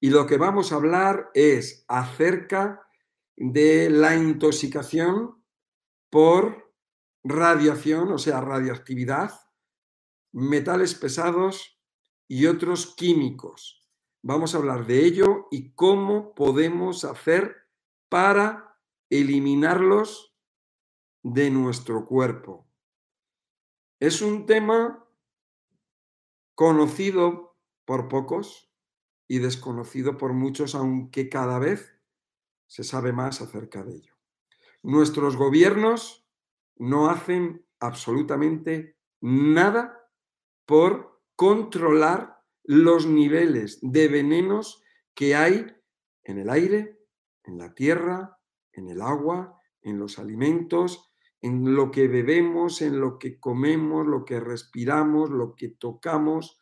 Y lo que vamos a hablar es acerca de la intoxicación por radiación, o sea, radioactividad, metales pesados y otros químicos. Vamos a hablar de ello y cómo podemos hacer para eliminarlos de nuestro cuerpo. Es un tema conocido por pocos y desconocido por muchos, aunque cada vez se sabe más acerca de ello. Nuestros gobiernos no hacen absolutamente nada por controlar los niveles de venenos que hay en el aire, en la tierra, en el agua, en los alimentos, en lo que bebemos, en lo que comemos, lo que respiramos, lo que tocamos.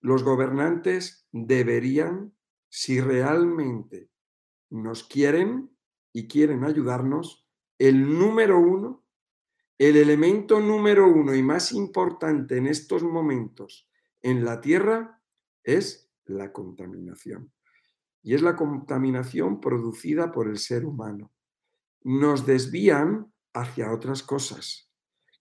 Los gobernantes deberían, si realmente nos quieren y quieren ayudarnos, el número uno, el elemento número uno y más importante en estos momentos en la Tierra es la contaminación. Y es la contaminación producida por el ser humano. Nos desvían hacia otras cosas.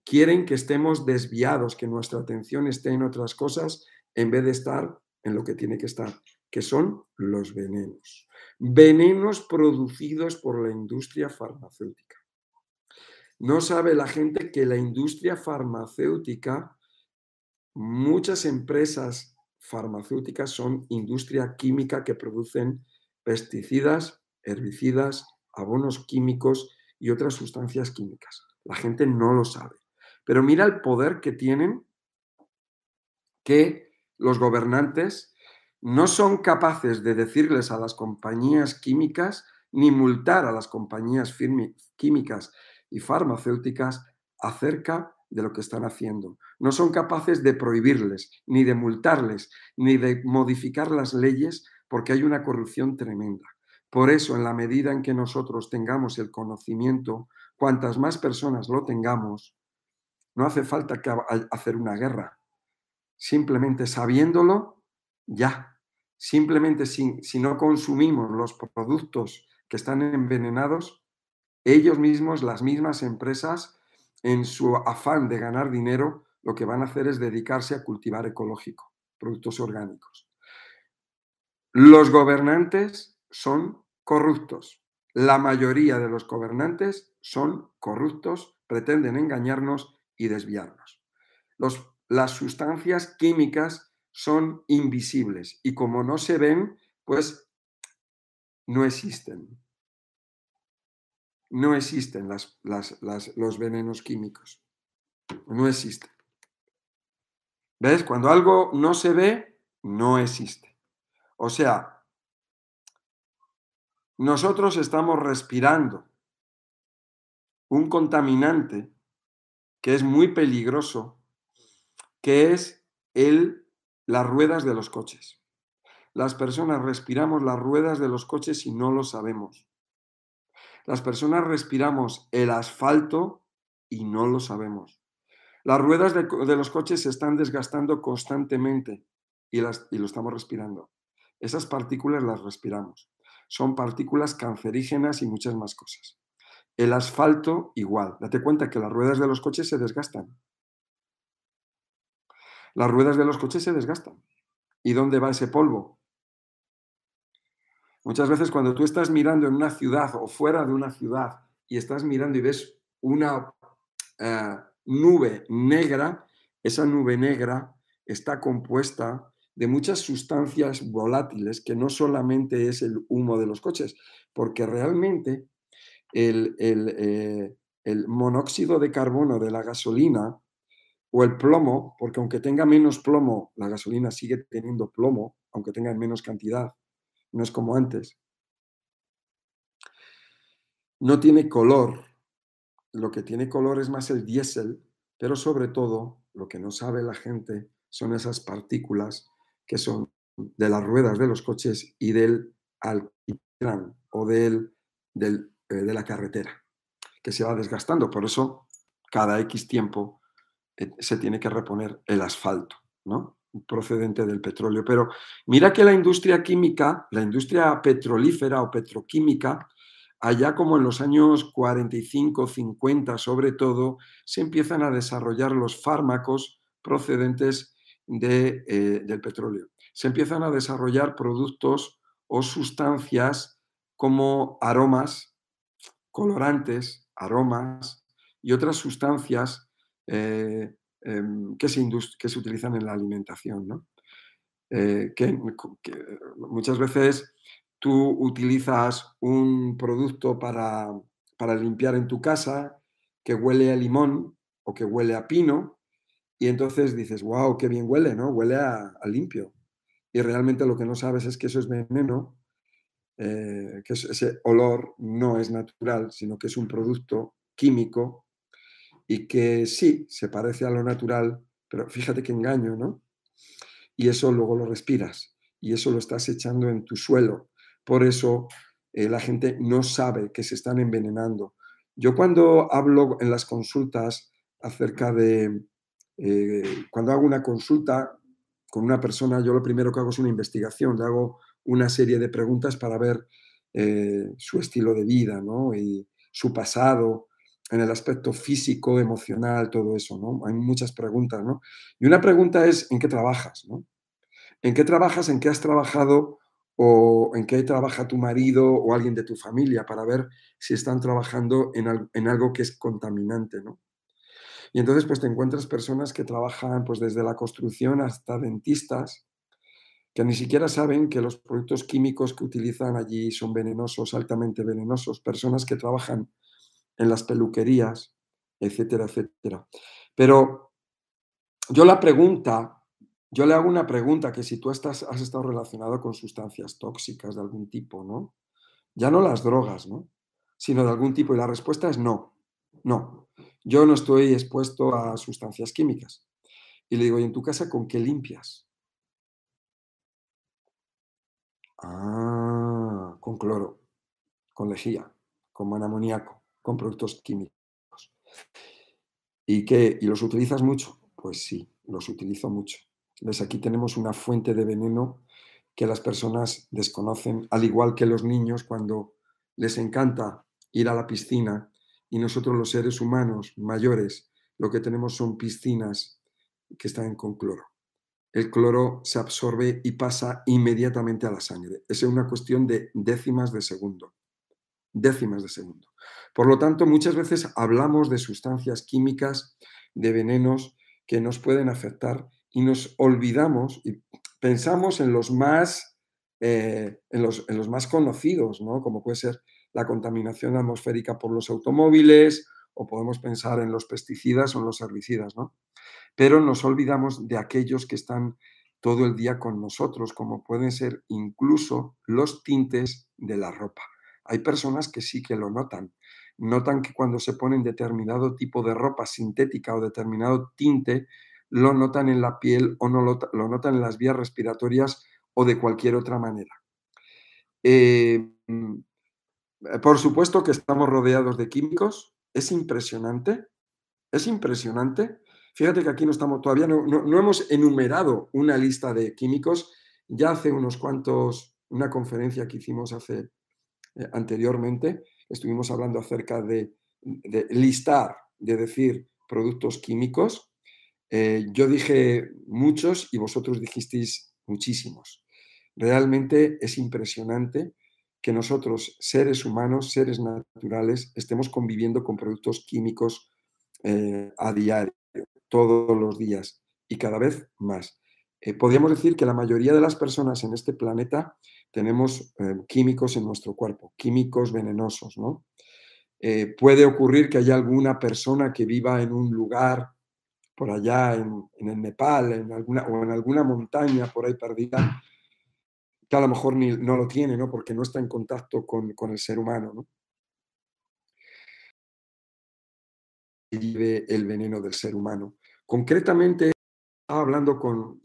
Quieren que estemos desviados, que nuestra atención esté en otras cosas en vez de estar en lo que tiene que estar, que son los venenos. Venenos producidos por la industria farmacéutica. No sabe la gente que la industria farmacéutica, muchas empresas farmacéuticas son industria química que producen pesticidas, herbicidas, abonos químicos y otras sustancias químicas. La gente no lo sabe. Pero mira el poder que tienen que los gobernantes no son capaces de decirles a las compañías químicas ni multar a las compañías químicas y farmacéuticas acerca de lo que están haciendo. No son capaces de prohibirles, ni de multarles, ni de modificar las leyes porque hay una corrupción tremenda. Por eso, en la medida en que nosotros tengamos el conocimiento, cuantas más personas lo tengamos, no hace falta hacer una guerra. Simplemente sabiéndolo, ya. Simplemente si, si no consumimos los productos que están envenenados, ellos mismos, las mismas empresas, en su afán de ganar dinero, lo que van a hacer es dedicarse a cultivar ecológico, productos orgánicos. Los gobernantes son corruptos. La mayoría de los gobernantes son corruptos, pretenden engañarnos y desviarnos. Las sustancias químicas son invisibles y como no se ven, pues no existen. No existen los venenos químicos. No existen. ¿Ves? Cuando algo no se ve, no existe. O sea, nosotros estamos respirando un contaminante que es muy peligroso, que es el, las ruedas de los coches. Las personas respiramos las ruedas de los coches y no lo sabemos. Las personas respiramos el asfalto y no lo sabemos. Las ruedas de, los coches se están desgastando constantemente y, las, y lo estamos respirando. Esas partículas las respiramos son partículas cancerígenas y muchas más cosas. El asfalto igual. Date cuenta que las ruedas de los coches se desgastan. Las ruedas de los coches se desgastan. ¿Y dónde va ese polvo? Muchas veces cuando tú estás mirando en una ciudad o fuera de una ciudad y estás mirando y ves una eh, nube negra, esa nube negra está compuesta de muchas sustancias volátiles que no solamente es el humo de los coches, porque realmente el, eh, el, monóxido de carbono de la gasolina o el plomo, porque aunque tenga menos plomo, la gasolina sigue teniendo plomo, aunque tenga en menos cantidad, no es como antes. No tiene color. Lo que tiene color es más el diésel, pero sobre todo lo que no sabe la gente son esas partículas que son de las ruedas de los coches y del alquitrán o del, del, eh, de la carretera, que se va desgastando. Por eso, cada X tiempo se tiene que reponer el asfalto, ¿no? procedente del petróleo. Pero mira que la industria química, la industria petrolífera o petroquímica, allá como en los años 45, 50 sobre todo, se empiezan a desarrollar los fármacos procedentes de, eh, del petróleo. Se empiezan a desarrollar productos o sustancias como aromas, colorantes, aromas y otras sustancias eh, em, que, se que, se utilizan en la alimentación. Eh, que, muchas veces tú utilizas un producto para, para limpiar en tu casa que huele a limón o que huele a pino y entonces dices, wow, qué bien huele, ¿no? Huele a, limpio. Y realmente lo que no sabes es que eso es veneno, eh, que ese olor no es natural, sino que es un producto químico y que sí, se parece a lo natural, pero fíjate qué engaño, ¿no? Y eso luego lo respiras y eso lo estás echando en tu suelo por eso eh, la gente no sabe que se están envenenando. Yo cuando hablo en las consultas acerca de, eh, cuando hago una consulta con una persona, yo lo primero que hago es una investigación, le hago una serie de preguntas para ver eh, su estilo de vida ¿no? y su pasado, en el aspecto físico, emocional, todo eso, ¿no? Hay muchas preguntas, ¿no? Y una pregunta es, ¿en qué trabajas, ¿no? ¿En qué trabajas? ¿En qué has trabajado o en qué trabaja tu marido o alguien de tu familia para ver si están trabajando en, algo que es contaminante, ¿no? Y entonces pues te encuentras personas que trabajan pues desde la construcción hasta dentistas que ni siquiera saben que los productos químicos que utilizan allí son venenosos, altamente venenosos, personas que trabajan en las peluquerías, etcétera, etcétera. Pero yo la pregunta yo le hago una pregunta que si tú estás, has estado relacionado con sustancias tóxicas de algún tipo, ¿no? Ya no las drogas, ¿no? Sino de algún tipo. Y la respuesta es no. No. Yo no estoy expuesto a sustancias químicas. Y le digo, ¿y en tu casa con qué limpias? Ah, con cloro, con lejía, con amoníaco, con productos químicos. ¿Y qué? ¿Y los utilizas mucho? Pues sí, los utilizo mucho. ¿Ves? Aquí tenemos una fuente de veneno que las personas desconocen, al igual que los niños cuando les encanta ir a la piscina y nosotros los seres humanos mayores lo que tenemos son piscinas que están con cloro. El cloro se absorbe y pasa inmediatamente a la sangre. Es una cuestión de décimas de segundo. Décimas de segundo. Por lo tanto, muchas veces hablamos de sustancias químicas, de venenos que nos pueden afectar y nos olvidamos y pensamos en los más, eh, en, los, en los más conocidos, ¿no? como puede ser la contaminación atmosférica por los automóviles o podemos pensar en los pesticidas o en los herbicidas, ¿no? Pero nos olvidamos de aquellos que están todo el día con nosotros, como pueden ser incluso los tintes de la ropa. Hay personas que sí que lo notan. Notan que cuando se ponen determinado tipo de ropa sintética o determinado tinte, lo notan en la piel o no lo, notan en las vías respiratorias o de cualquier otra manera. Eh, por supuesto que estamos rodeados de químicos, es impresionante, es impresionante. Fíjate que aquí no estamos, todavía no, hemos enumerado una lista de químicos. Ya hace unos cuantos, una conferencia que hicimos hace anteriormente, estuvimos hablando acerca de, de listar, de decir productos químicos eh, yo dije muchos y vosotros dijisteis muchísimos. Realmente es impresionante que nosotros, seres humanos, seres naturales, estemos conviviendo con productos químicos eh, a diario, todos los días y cada vez más. Eh, podríamos decir que la mayoría de las personas en este planeta tenemos químicos en nuestro cuerpo, químicos venenosos, ¿no? puede ocurrir que haya alguna persona que viva en un lugar por allá en, el Nepal en alguna, o en alguna montaña por ahí perdida, que a lo mejor no lo tiene, ¿no? porque no está en contacto con, el ser humano. ¿no? vive el veneno del ser humano. Concretamente, estaba hablando con,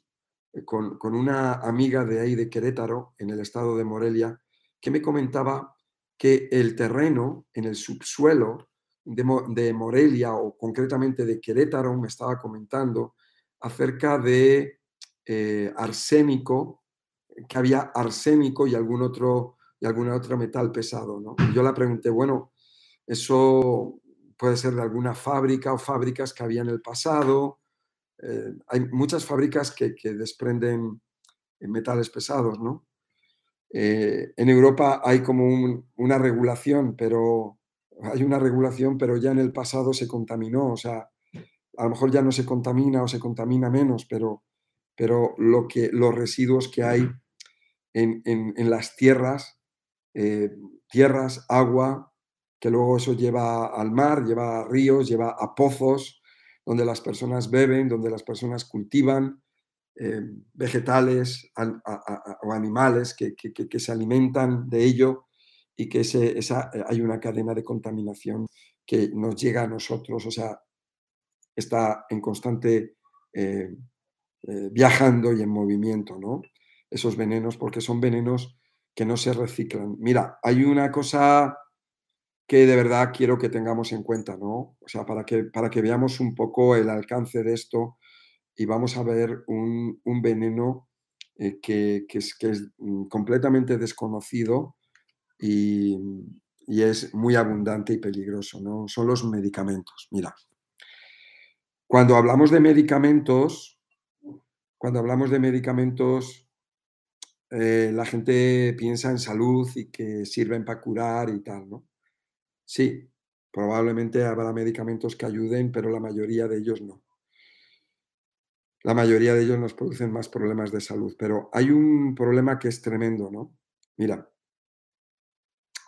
con, con, una amiga de ahí de Querétaro, en el estado de Morelia, que me comentaba que el terreno en el subsuelo de, Morelia o concretamente de Querétaro me estaba comentando acerca de eh, arsénico, que había arsénico y algún otro y algún otro metal pesado. ¿no? yo le pregunté, bueno, eso puede ser de alguna fábrica o fábricas que había en el pasado. Eh, hay muchas fábricas que, que desprenden metales pesados, ¿no? Eh, en Europa hay como una regulación, pero hay una regulación, pero ya en el pasado se contaminó, o sea, a lo mejor ya no se contamina o se contamina menos, pero, pero lo que, los residuos que hay en, en, las tierras, eh, tierras, agua, que luego eso lleva al mar, lleva a ríos, lleva a pozos, donde las personas beben, donde las personas cultivan, eh, vegetales o animales que, se alimentan de ello y que eh, hay una cadena de contaminación que nos llega a nosotros, o sea, está en constante eh, viajando y en movimiento, ¿no? Esos venenos, porque son venenos que no se reciclan. Mira, hay una cosa que de verdad quiero que tengamos en cuenta, ¿no? O sea, para que, para que veamos un poco el alcance de esto y vamos a ver un, veneno eh, que, es, que, es, mm, completamente desconocido y, es muy abundante y peligroso, ¿no? Son los medicamentos. Mira, cuando hablamos de medicamentos, cuando hablamos de medicamentos, eh, la gente piensa en salud y que sirven para curar y tal, ¿no? Sí, probablemente habrá medicamentos que ayuden, pero la mayoría de ellos no la mayoría de ellos nos producen más problemas de salud. Pero hay un problema que es tremendo, ¿no? Mira,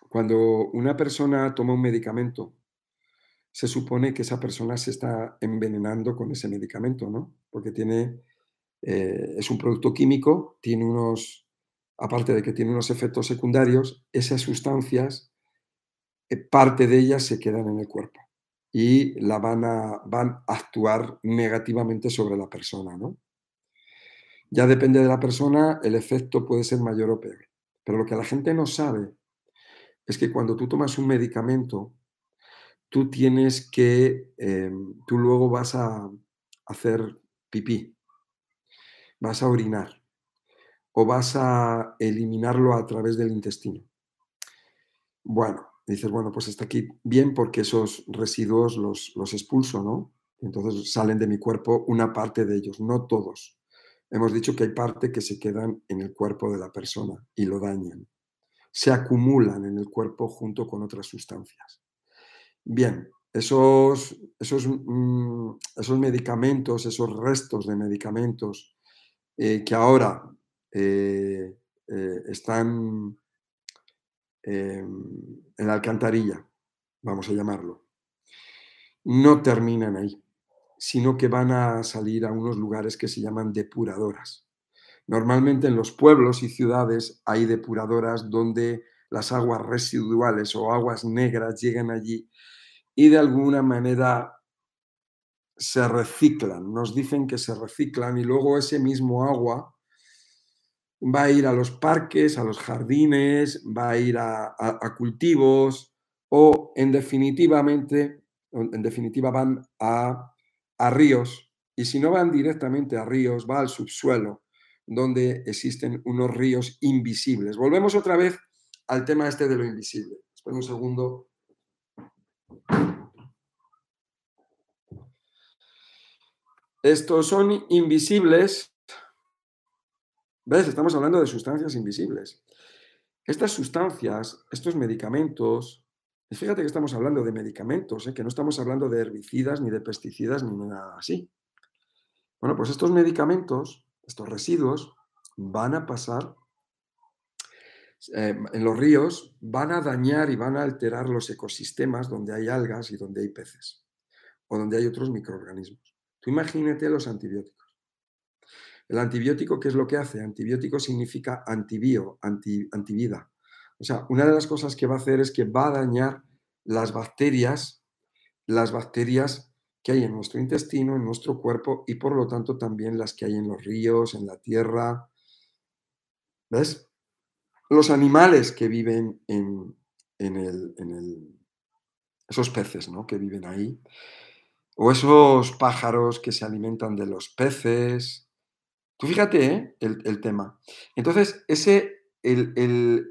cuando una persona toma un medicamento, se supone que esa persona se está envenenando con ese medicamento, ¿no? Porque tiene, eh, es un producto químico, tiene unos, aparte de que tiene unos efectos secundarios, esas sustancias, parte de ellas se quedan en el cuerpo y la van a, van a actuar negativamente sobre la persona, ¿no? Ya depende de la persona, el efecto puede ser mayor o peor. Pero lo que la gente no sabe es que cuando tú tomas un medicamento, tú tienes que, em, tú luego vas a hacer pipí, vas a orinar o vas a eliminarlo a través del intestino. Bueno, dices, bueno, pues está aquí bien porque esos residuos los, los expulso, ¿no? Entonces salen de mi cuerpo una parte de ellos, no todos. Hemos dicho que hay parte que se quedan en el cuerpo de la persona y lo dañan. Se acumulan en el cuerpo junto con otras sustancias. Bien, esos, esos, mm, esos medicamentos, esos restos de medicamentos eh, que ahora eh, eh, están Em, en la alcantarilla, vamos a llamarlo, no terminan ahí, sino que van a salir a unos lugares que se llaman depuradoras. Normalmente en los pueblos y ciudades hay depuradoras donde las aguas residuales o aguas negras llegan allí y de alguna manera se reciclan. Nos dicen que se reciclan y luego ese mismo agua va a ir a los parques, a los jardines, va a ir a, cultivos o en definitivamente, en definitiva van a, a ríos y si no van directamente a ríos, va al subsuelo donde existen unos ríos invisibles. Volvemos otra vez al tema este de lo invisible. Espera un segundo. Estos son invisibles ¿Ves? Estamos hablando de sustancias invisibles. Estas sustancias, estos medicamentos, fíjate que estamos hablando de medicamentos, ¿eh? que no estamos hablando de herbicidas, ni de pesticidas, ni nada así. Bueno, pues estos medicamentos, estos residuos, van a pasar eh, en los ríos, van a dañar y van a alterar los ecosistemas donde hay algas y donde hay peces, o donde hay otros microorganismos. Tú imagínate los antibióticos. El antibiótico, ¿qué es lo que hace? Antibiótico significa antibio, anti, antivida. O sea, una de las cosas que va a hacer es que va a dañar las bacterias, las bacterias que hay en nuestro intestino, en nuestro cuerpo y por lo tanto también las que hay en los ríos, en la tierra. ¿Ves? Los animales que viven en, el, en el, esos peces ¿no? que viven ahí, o esos pájaros que se alimentan de los peces, Tú fíjate ¿eh? el, tema. Entonces, ese, el,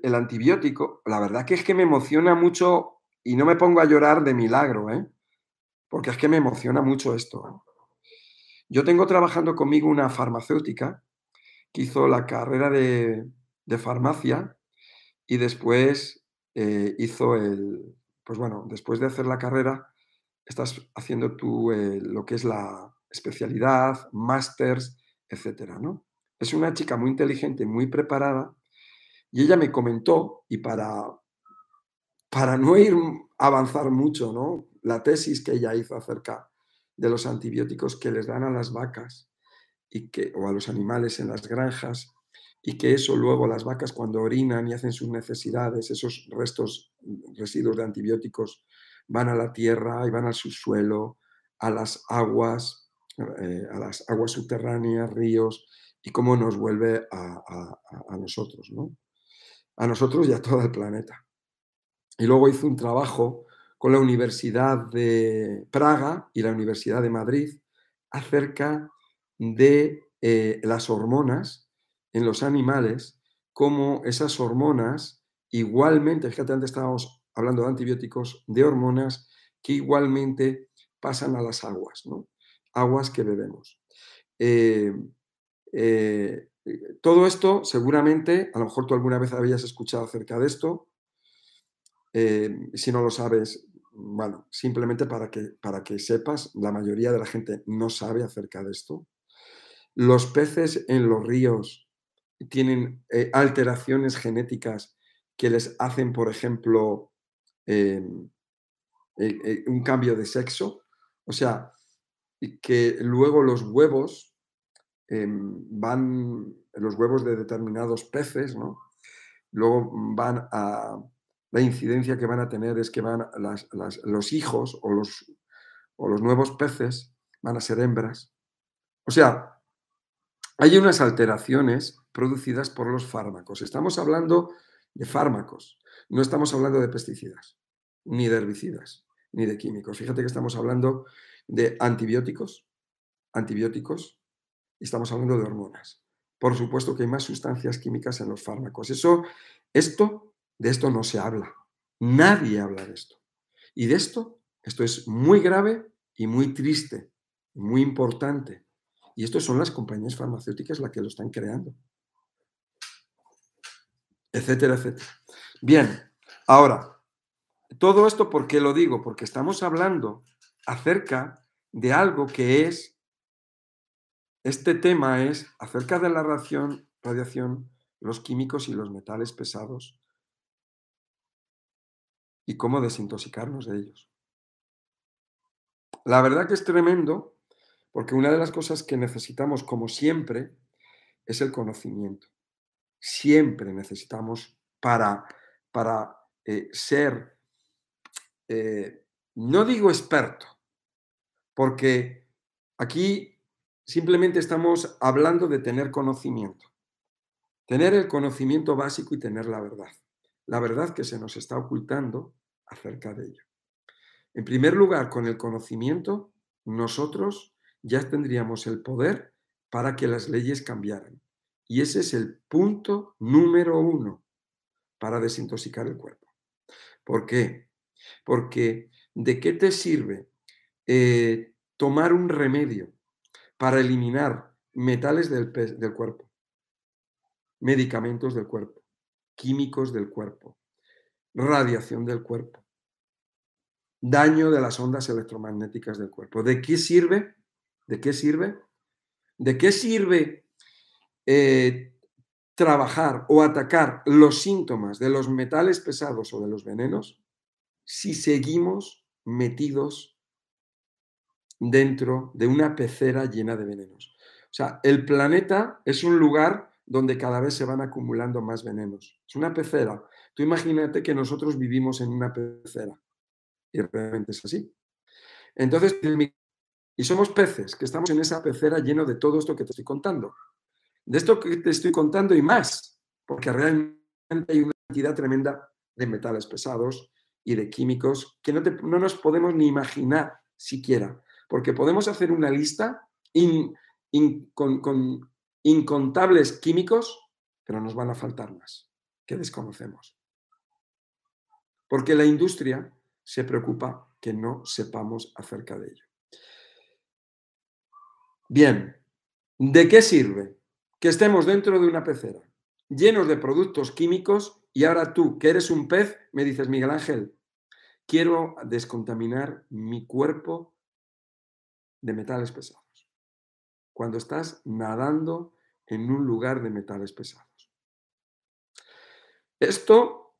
el, antibiótico, la verdad que es que me emociona mucho y no me pongo a llorar de milagro, ¿eh? porque es que me emociona mucho esto. Yo tengo trabajando conmigo una farmacéutica que hizo la carrera de, de farmacia y después eh, hizo el, pues bueno, después de hacer la carrera, estás haciendo tú eh, lo que es la especialidad, másters, etcétera, ¿no? Es una chica muy inteligente, muy preparada, y ella me comentó, y para, para no ir a avanzar mucho, ¿no? La tesis que ella hizo acerca de los antibióticos que les dan a las vacas y que, o a los animales en las granjas y que eso luego las vacas cuando orinan y hacen sus necesidades, esos restos, residuos de antibióticos van a la tierra y van al subsuelo, a las aguas, eh, a las aguas subterráneas, ríos, y cómo nos vuelve a, a, nosotros, ¿no? A nosotros y a todo el planeta. Y luego hizo un trabajo con la Universidad de Praga y la Universidad de Madrid acerca de eh, las hormonas en los animales cómo esas hormonas igualmente, fíjate, antes estábamos hablando de antibióticos, de hormonas que igualmente pasan a las aguas, ¿no? Aguas que bebemos. Eh, eh, todo esto seguramente, a lo mejor tú alguna vez habías escuchado acerca de esto, eh, si no lo sabes, bueno, simplemente para que, para que sepas, la mayoría de la gente no sabe acerca de esto. Los peces en los ríos tienen alteraciones genéticas que les hacen, por ejemplo, em, un cambio de sexo. O sea, que luego los huevos em, van, los huevos de determinados peces, ¿no? Luego van a, la incidencia que van a tener es que van los hijos o los, o los nuevos peces van a ser hembras. O sea, hay unas alteraciones producidas por los fármacos. Estamos hablando de fármacos, no estamos hablando de pesticidas, ni de herbicidas, ni de químicos. Fíjate que estamos hablando de antibióticos, antibióticos, estamos hablando de hormonas. Por supuesto que hay más sustancias químicas en los fármacos. Eso, esto, de esto no se habla. Nadie habla de esto. Y de esto, esto es muy grave y muy triste, muy importante. Y esto son las compañías farmacéuticas las que lo están creando. Etcétera, etcétera. Bien, ahora, todo esto, ¿por qué lo digo? Porque estamos hablando acerca de algo que es, este tema es acerca de la radiación, los químicos y los metales pesados y cómo desintoxicarnos de ellos. La verdad que es tremendo porque una de las cosas que necesitamos, como siempre, es el conocimiento. Siempre necesitamos para, para eh, ser, eh, no digo experto, porque aquí simplemente estamos hablando de tener conocimiento. Tener el conocimiento básico y tener la verdad. La verdad que se nos está ocultando acerca de ello. En primer lugar, con el conocimiento, nosotros ya tendríamos el poder para que las leyes cambiaran. Y ese es el punto número uno para desintoxicar el cuerpo. ¿Por qué? Porque ¿de qué te sirve eh, tomar un remedio para eliminar metales del, cuerpo, medicamentos del cuerpo, químicos del cuerpo, radiación del cuerpo, daño de las ondas electromagnéticas del cuerpo? ¿De qué sirve ¿De qué sirve? ¿De qué sirve eh, trabajar o atacar los síntomas de los metales pesados o de los venenos si seguimos metidos dentro de una pecera llena de venenos? O sea, el planeta es un lugar donde cada vez se van acumulando más venenos. Es una pecera. Tú imagínate que nosotros vivimos en una pecera. Y realmente es así. Entonces, y somos peces, que estamos en esa pecera lleno de todo esto que te estoy contando. De esto que te estoy contando y más, porque realmente hay una cantidad tremenda de metales pesados y de químicos que no, no nos podemos ni imaginar siquiera, porque podemos hacer una lista con, incontables químicos, pero nos van a faltar más, que desconocemos. Porque la industria se preocupa que no sepamos acerca de ello. Bien, ¿de qué sirve que estemos dentro de una pecera llenos de productos químicos y ahora tú, que eres un pez, me dices, Miguel Ángel, quiero descontaminar mi cuerpo de metales pesados? Cuando estás nadando en un lugar de metales pesados. Esto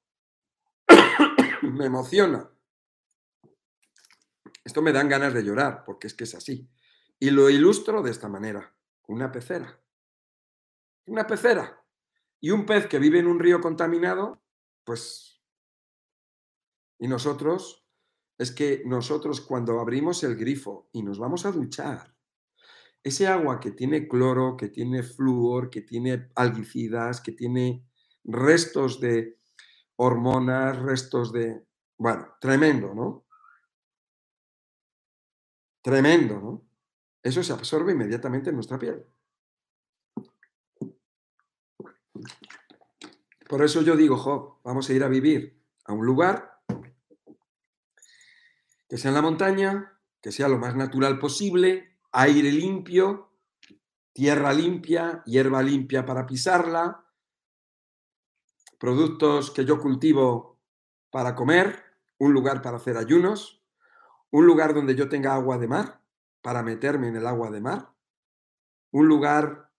me emociona. Esto me dan ganas de llorar, porque es que es así. Y lo ilustro de esta manera. Una pecera. Una pecera. Y un pez que vive en un río contaminado, pues... Y nosotros, es que nosotros cuando abrimos el grifo y nos vamos a duchar, ese agua que tiene cloro, que tiene flúor, que tiene algicidas, que tiene restos de hormonas, restos de... Bueno, tremendo, ¿no? Tremendo, ¿no? Eso se absorbe inmediatamente en nuestra piel. Por eso yo digo, jo, vamos a ir a vivir a un lugar que sea en la montaña, que sea lo más natural posible, aire limpio, tierra limpia, hierba limpia para pisarla, productos que yo cultivo para comer, un lugar para hacer ayunos, un lugar donde yo tenga agua de mar para meterme en el agua de mar, un lugar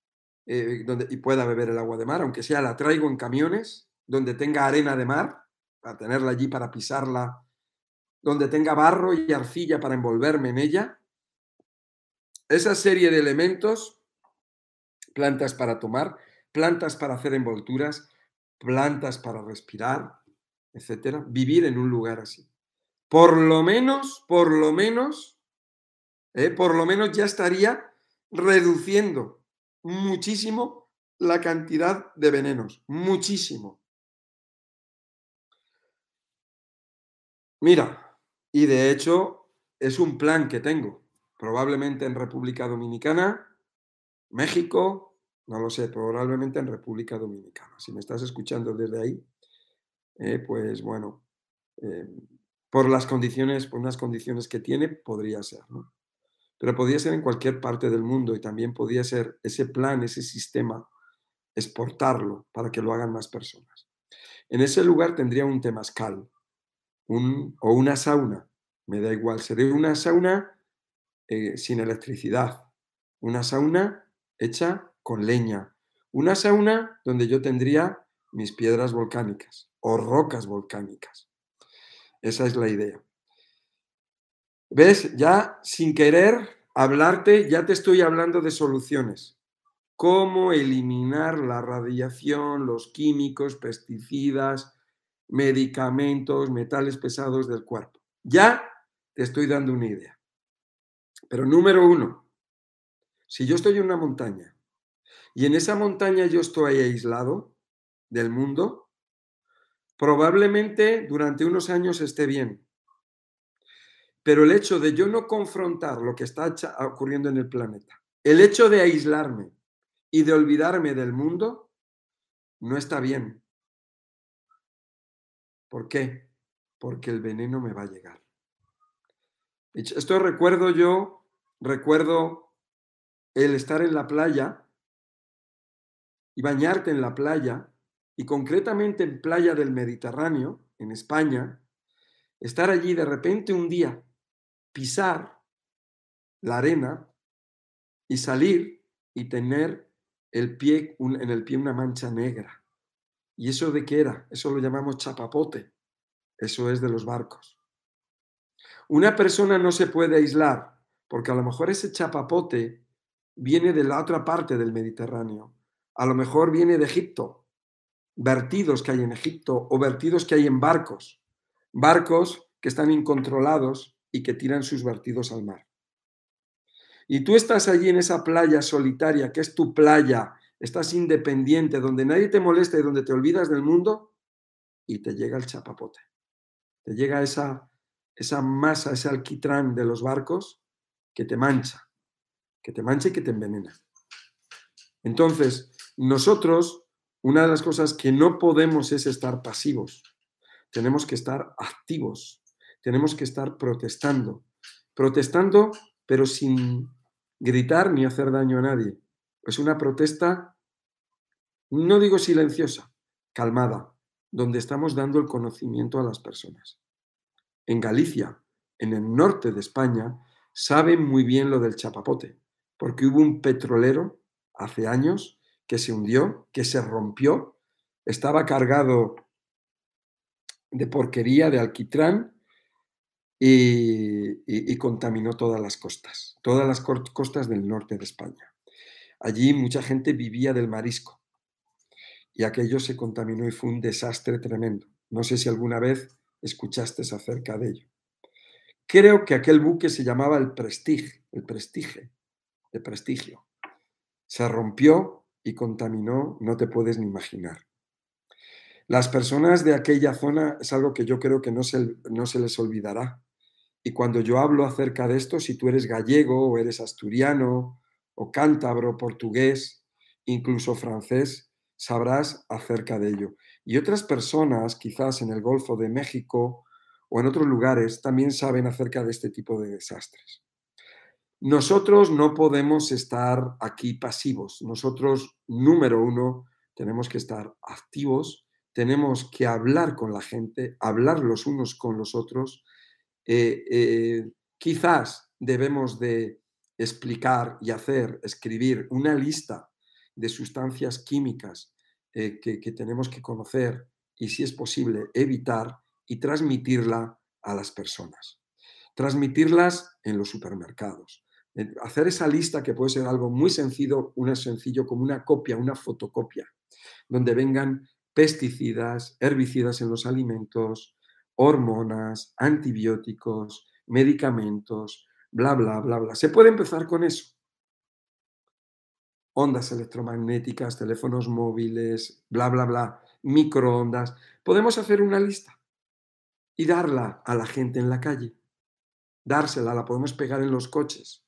eh, donde y pueda beber el agua de mar, aunque sea la traigo en camiones, donde tenga arena de mar, para tenerla allí para pisarla, donde tenga barro y arcilla para envolverme en ella, esa serie de elementos, plantas para tomar, plantas para hacer envolturas, plantas para respirar, etcétera, vivir en un lugar así. Por lo menos, por lo menos, eh, por lo menos ya estaría reduciendo muchísimo la cantidad de venenos, muchísimo. Mira, y de hecho es un plan que tengo probablemente en República Dominicana, México, no lo sé, probablemente en República Dominicana. Si me estás escuchando desde ahí, eh, pues bueno, eh, por las condiciones, por unas condiciones que tiene, podría ser, ¿no? Pero podría ser en cualquier parte del mundo y también podría ser ese plan, ese sistema, exportarlo para que lo hagan más personas. En ese lugar tendría un temazcal un, o una sauna, me da igual, sería una sauna eh, sin electricidad, una sauna hecha con leña, una sauna donde yo tendría mis piedras volcánicas o rocas volcánicas. Esa es la idea. ¿Ves? Ya sin querer hablarte, ya te estoy hablando de soluciones. Cómo eliminar la radiación, los químicos, pesticidas, medicamentos, metales pesados del cuerpo. Ya te estoy dando una idea. Pero número uno, si yo estoy en una montaña y en esa montaña yo estoy aislado del mundo, probablemente durante unos años esté bien. Pero el hecho de yo no confrontar lo que está ocurriendo en el planeta, el hecho de aislarme y de olvidarme del mundo, no está bien. ¿Por qué? Porque el veneno me va a llegar. Esto recuerdo yo, recuerdo el estar en la playa y bañarte en la playa, y concretamente en playa del Mediterráneo, en España, estar allí de repente un día, pisar la arena y salir y tener el pie, en el pie una mancha negra. ¿Y eso de qué era? Eso lo llamamos chapapote. Eso es de los barcos. Una persona no se puede aislar porque a lo mejor ese chapapote viene de la otra parte del Mediterráneo. A lo mejor viene de Egipto, vertidos que hay en Egipto o vertidos que hay en barcos. Barcos que están incontrolados y que tiran sus vertidos al mar. Y tú estás allí en esa playa solitaria, que es tu playa, estás independiente, donde nadie te molesta y donde te olvidas del mundo, y te llega el chapapote. Te llega esa esa masa, ese alquitrán de los barcos que te mancha, que te mancha y que te envenena. Entonces, nosotros, una de las cosas que no podemos es estar pasivos. Tenemos que estar activos. Tenemos que estar protestando. Protestando, pero sin gritar ni hacer daño a nadie. Es una protesta, no digo silenciosa, calmada, donde estamos dando el conocimiento a las personas. En Galicia, en el norte de España, saben muy bien lo del chapapote, porque hubo un petrolero hace años que se hundió, que se rompió, estaba cargado de porquería, de alquitrán, y, contaminó todas las costas, todas las costas del norte de España. Allí mucha gente vivía del marisco y aquello se contaminó y fue un desastre tremendo. No sé si alguna vez escuchaste acerca de ello. Creo que aquel buque se llamaba el Prestige, el Prestige, de prestigio. Se rompió y contaminó, no te puedes ni imaginar. Las personas de aquella zona es algo que yo creo que no se, no se les olvidará. Y cuando yo hablo acerca de esto, si tú eres gallego o eres asturiano o cántabro, portugués, incluso francés, sabrás acerca de ello. Y otras personas, quizás en el Golfo de México o en otros lugares, también saben acerca de este tipo de desastres. Nosotros no podemos estar aquí pasivos. Nosotros, número uno, tenemos que estar activos, tenemos que hablar con la gente, hablar los unos con los otros eh, eh, quizás debemos de explicar y hacer, escribir una lista de sustancias químicas eh, que, tenemos que conocer y, si es posible, evitar y transmitirla a las personas. Transmitirlas en los supermercados. Hacer esa lista que puede ser algo muy sencillo, una sencillo como una copia, una fotocopia, donde vengan pesticidas, herbicidas en los alimentos, hormonas, antibióticos, medicamentos, bla, bla, bla, bla. Se puede empezar con eso. Ondas electromagnéticas, teléfonos móviles, bla, bla, bla, microondas. Podemos hacer una lista y darla a la gente en la calle. Dársela, la podemos pegar en los coches.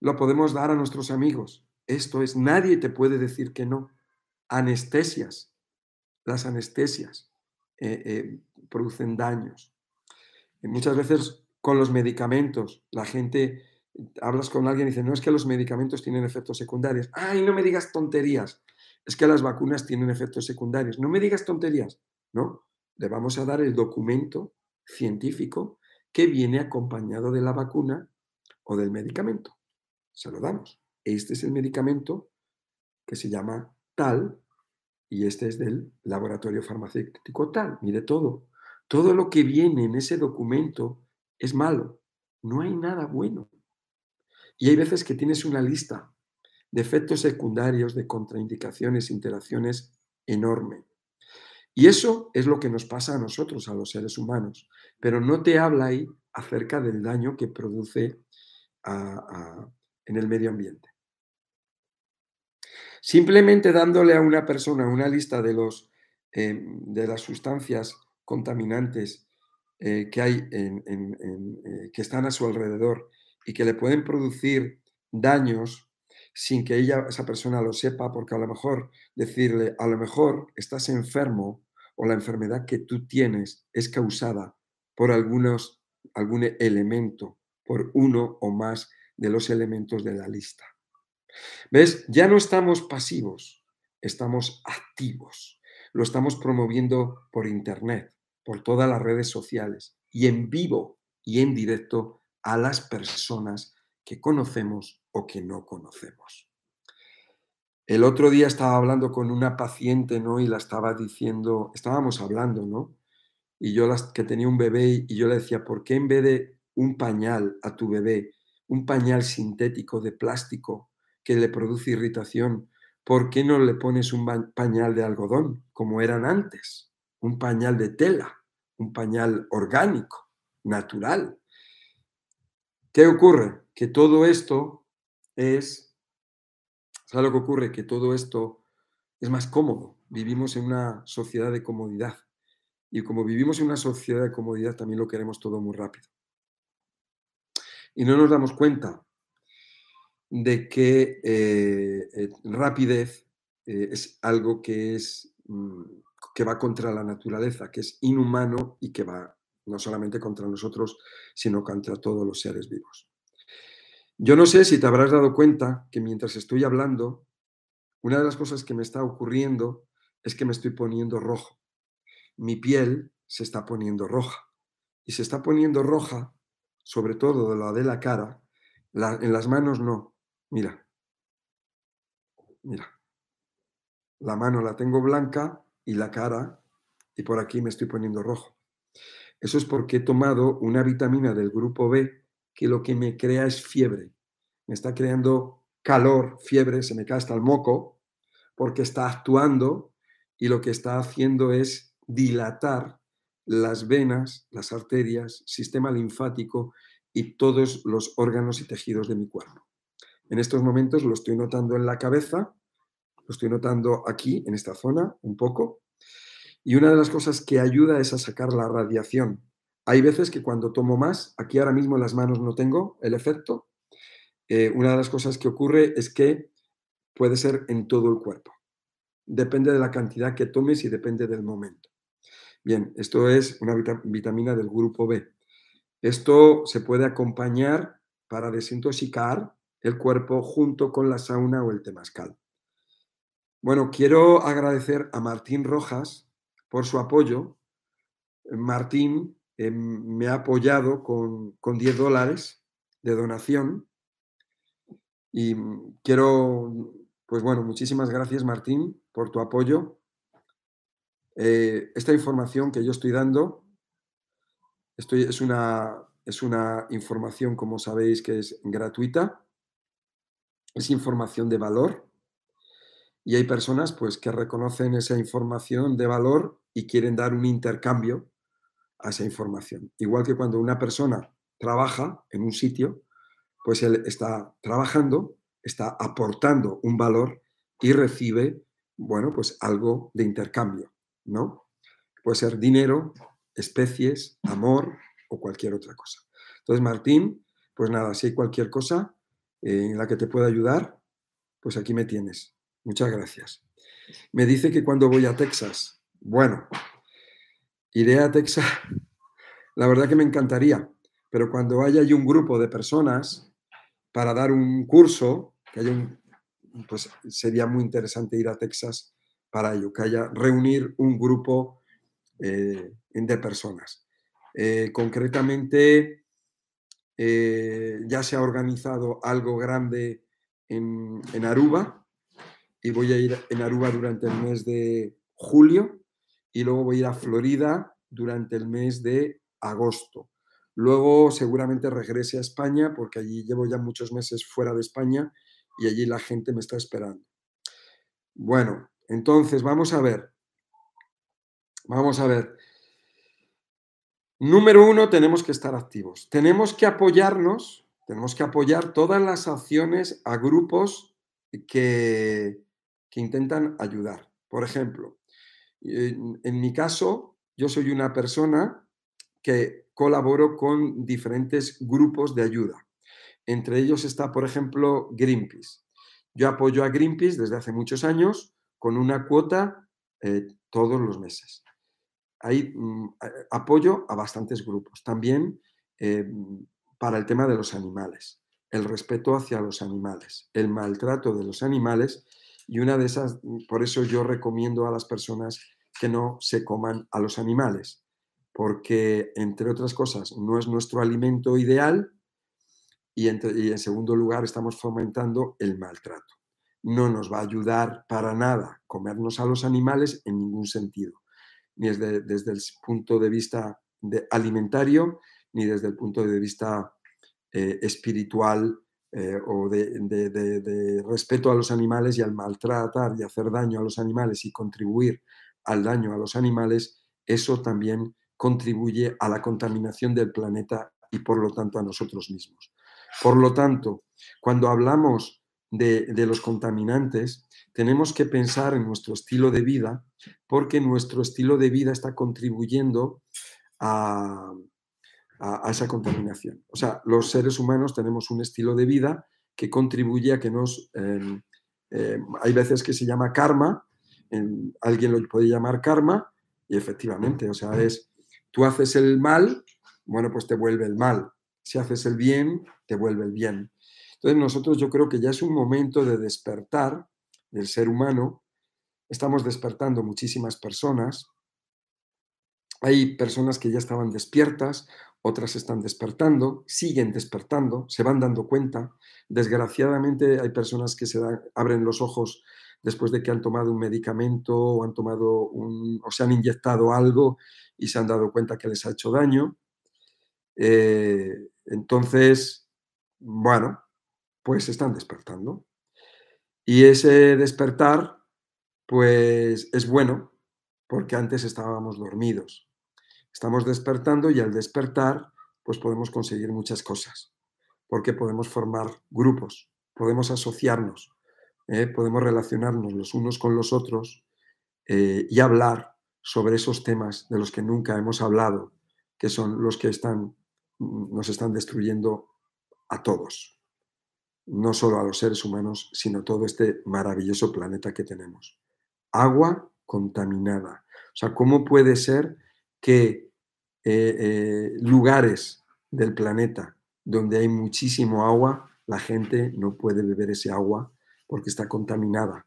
Lo podemos dar a nuestros amigos. Esto es, nadie te puede decir que no. Anestesias. Las anestesias eh, eh, producen daños. muchas veces con los medicamentos, la gente, hablas con alguien y dice, no es que los medicamentos tienen efectos secundarios. Ay, no me digas tonterías. Es que las vacunas tienen efectos secundarios. No me digas tonterías. No, le vamos a dar el documento científico que viene acompañado de la vacuna o del medicamento. Se lo damos. Este es el medicamento que se llama tal y este es del laboratorio farmacéutico tal. Mire todo. Todo lo que viene en ese documento es malo. No hay nada bueno. Y hay veces que tienes una lista de efectos secundarios, de contraindicaciones, interacciones enorme. Y eso es lo que nos pasa a nosotros, a los seres humanos. Pero no te habla ahí acerca del daño que produce en el medio ambiente. Simplemente dándole a una persona una lista de, los, eh, de las sustancias contaminantes eh, que hay eh, que están a su alrededor y que le pueden producir daños sin que ella, esa persona lo sepa, porque a lo mejor decirle, a lo mejor estás enfermo o la enfermedad que tú tienes es causada por algunos, algún elemento, por uno o más de los elementos de la lista. ¿Ves? Ya no estamos pasivos, estamos activos. Lo estamos promoviendo por Internet, por todas las redes sociales y en vivo y en directo a las personas que conocemos o que no conocemos. El otro día estaba hablando con una paciente, ¿no? Y la estaba diciendo, estábamos hablando, ¿no? Y yo las, que tenía un bebé y yo le decía, ¿por qué en vez de un pañal a tu bebé, un pañal sintético de plástico que le produce irritación, ¿por qué no le pones un pañal de algodón como eran antes? Un pañal de tela, un pañal orgánico, natural. ¿Qué ocurre? Que todo esto es, ¿sabes lo que ocurre? Que todo esto es más cómodo. Vivimos en una sociedad de comodidad. Y como vivimos en una sociedad de comodidad, también lo queremos todo muy rápido. Y no nos damos cuenta de que eh, eh, rapidez eh, es algo que, es, mm, que va contra la naturaleza, que es inhumano y que va no solamente contra nosotros, sino contra todos los seres vivos. Yo no sé si te habrás dado cuenta que mientras estoy hablando, una de las cosas que me está ocurriendo es que me estoy poniendo rojo. Mi piel se está poniendo roja. Y se está poniendo roja, sobre todo de la de la cara, en las manos no. Mira, mira. La mano la tengo blanca y la cara, y por aquí me estoy poniendo rojo. Eso es porque he tomado una vitamina del grupo B que lo que me crea es fiebre. Me está creando calor, fiebre, se me cae hasta el moco, porque está actuando y lo que está haciendo es dilatar las venas, las arterias, sistema linfático y todos los órganos y tejidos de mi cuerpo. En estos momentos lo estoy notando en la cabeza, lo estoy notando aquí, en esta zona, un poco. Y una de las cosas que ayuda es a sacar la radiación. Hay veces que cuando tomo más, aquí ahora mismo en las manos no tengo el efecto, eh, una de las cosas que ocurre es que puede ser en todo el cuerpo. Depende de la cantidad que tomes y depende del momento. Bien, esto es una vitamina del grupo B. Esto se puede acompañar para desintoxicar el cuerpo junto con la sauna o el temazcal. Bueno, quiero agradecer a Martín Rojas por su apoyo. Martín eh, me ha apoyado con, con 10 dólares de donación y quiero, pues bueno, muchísimas gracias Martín por tu apoyo. Eh, esta información que yo estoy dando es, una, es una información, como sabéis, que es gratuita, es información de valor y hay personas pues que reconocen esa información de valor y quieren dar un intercambio a esa información. Igual que cuando una persona trabaja en un sitio, pues él está trabajando, está aportando un valor y recibe, bueno, pues algo de intercambio, ¿no? Puede ser dinero, especies, amor o cualquier otra cosa. Entonces, Martín, pues nada, si hay cualquier cosa en la que te pueda ayudar, pues aquí me tienes. Muchas gracias. Me dice que cuando voy a Texas, bueno, iré a Texas, la verdad que me encantaría, pero cuando haya un grupo de personas para dar un curso, que haya un, pues sería muy interesante ir a Texas para ello, que haya reunir un grupo eh, de personas. Eh, concretamente, eh, ya se ha organizado algo grande en, en Aruba, voy a ir en Aruba durante el mes de julio y luego voy a ir a Florida durante el mes de agosto. Luego seguramente regrese a España porque allí llevo ya muchos meses fuera de España y allí la gente me está esperando. Bueno, entonces vamos a ver. Vamos a ver. Número uno, tenemos que estar activos. Tenemos que apoyarnos, tenemos que apoyar todas las acciones a grupos que, que intentan ayudar. Por ejemplo, en, mi caso, yo soy una persona que colaboro con diferentes grupos de ayuda. Entre ellos está, por ejemplo, Greenpeace. Yo apoyo a Greenpeace desde hace muchos años con una cuota eh, todos los meses. Hay mm, apoyo a bastantes grupos. También eh, para el tema de los animales, el respeto hacia los animales, el maltrato de los animales y una de esas, por eso yo recomiendo a las personas que no se coman a los animales, porque entre otras cosas no es nuestro alimento ideal y, en segundo lugar estamos fomentando el maltrato. No nos va a ayudar para nada comernos a los animales en ningún sentido, ni desde, desde el punto de vista alimentario, ni desde el punto de vista eh, espiritual eh, o de, respeto a los animales y al maltratar y hacer daño a los animales y contribuir al daño a los animales, eso también contribuye a la contaminación del planeta y por lo tanto a nosotros mismos. Por lo tanto, cuando hablamos de, de los contaminantes, tenemos que pensar en nuestro estilo de vida porque nuestro estilo de vida está contribuyendo a, a, esa contaminación. O sea, los seres humanos tenemos un estilo de vida que contribuye a que nos... Em, em, hay veces que se llama karma, alguien lo puede llamar karma, y efectivamente, o sea, es, tú haces el mal, bueno, pues te vuelve el mal. Si haces el bien, te vuelve el bien. Entonces nosotros yo creo que ya es un momento de despertar del ser humano. Estamos despertando muchísimas personas. Hay personas que ya estaban despiertas, otras están despertando, siguen despertando, se van dando cuenta. Desgraciadamente hay personas que se abren los ojos después de que han tomado un medicamento o han tomado un, o se han inyectado algo y se han dado cuenta que les ha hecho daño. Eh, entonces, bueno, pues están despertando. Y ese despertar, pues es bueno, porque antes estábamos dormidos. Estamos despertando y al despertar, pues podemos conseguir muchas cosas, porque podemos formar grupos, podemos asociarnos, ¿eh? podemos relacionarnos los unos con los otros eh, y hablar sobre esos temas de los que nunca hemos hablado, que son los que están, mm, nos están destruyendo a todos, no solo a los seres humanos, sino todo este maravilloso planeta que tenemos. Agua contaminada. O sea, ¿cómo puede ser que eh, lugares del planeta donde hay muchísimo agua, la gente no puede beber ese agua porque está contaminada.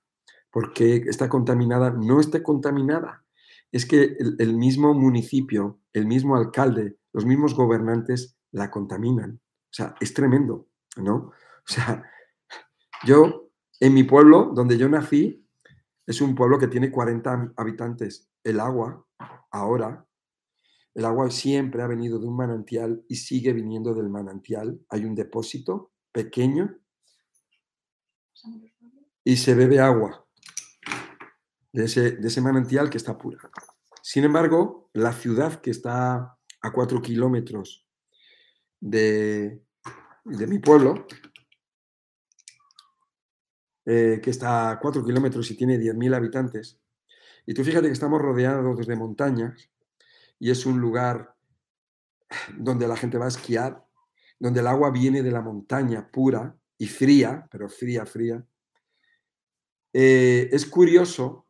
Porque está contaminada, no está contaminada. Es que el, mismo municipio, el mismo alcalde, los mismos gobernantes la contaminan. O sea, es tremendo, ¿no? O sea, yo, en mi pueblo, donde yo nací, es un pueblo que tiene 40 habitantes. El agua, ahora, el agua siempre ha venido de un manantial y sigue viniendo del manantial. Hay un depósito pequeño y se bebe agua de ese, manantial que está pura. Sin embargo, la ciudad que está a cuatro kilómetros de, mi pueblo, eh, que está a cuatro kilómetros y tiene 10.000 habitantes, y tú fíjate que estamos rodeados de montañas y es un lugar donde la gente va a esquiar, donde el agua viene de la montaña pura y fría, pero fría, fría, eh, es curioso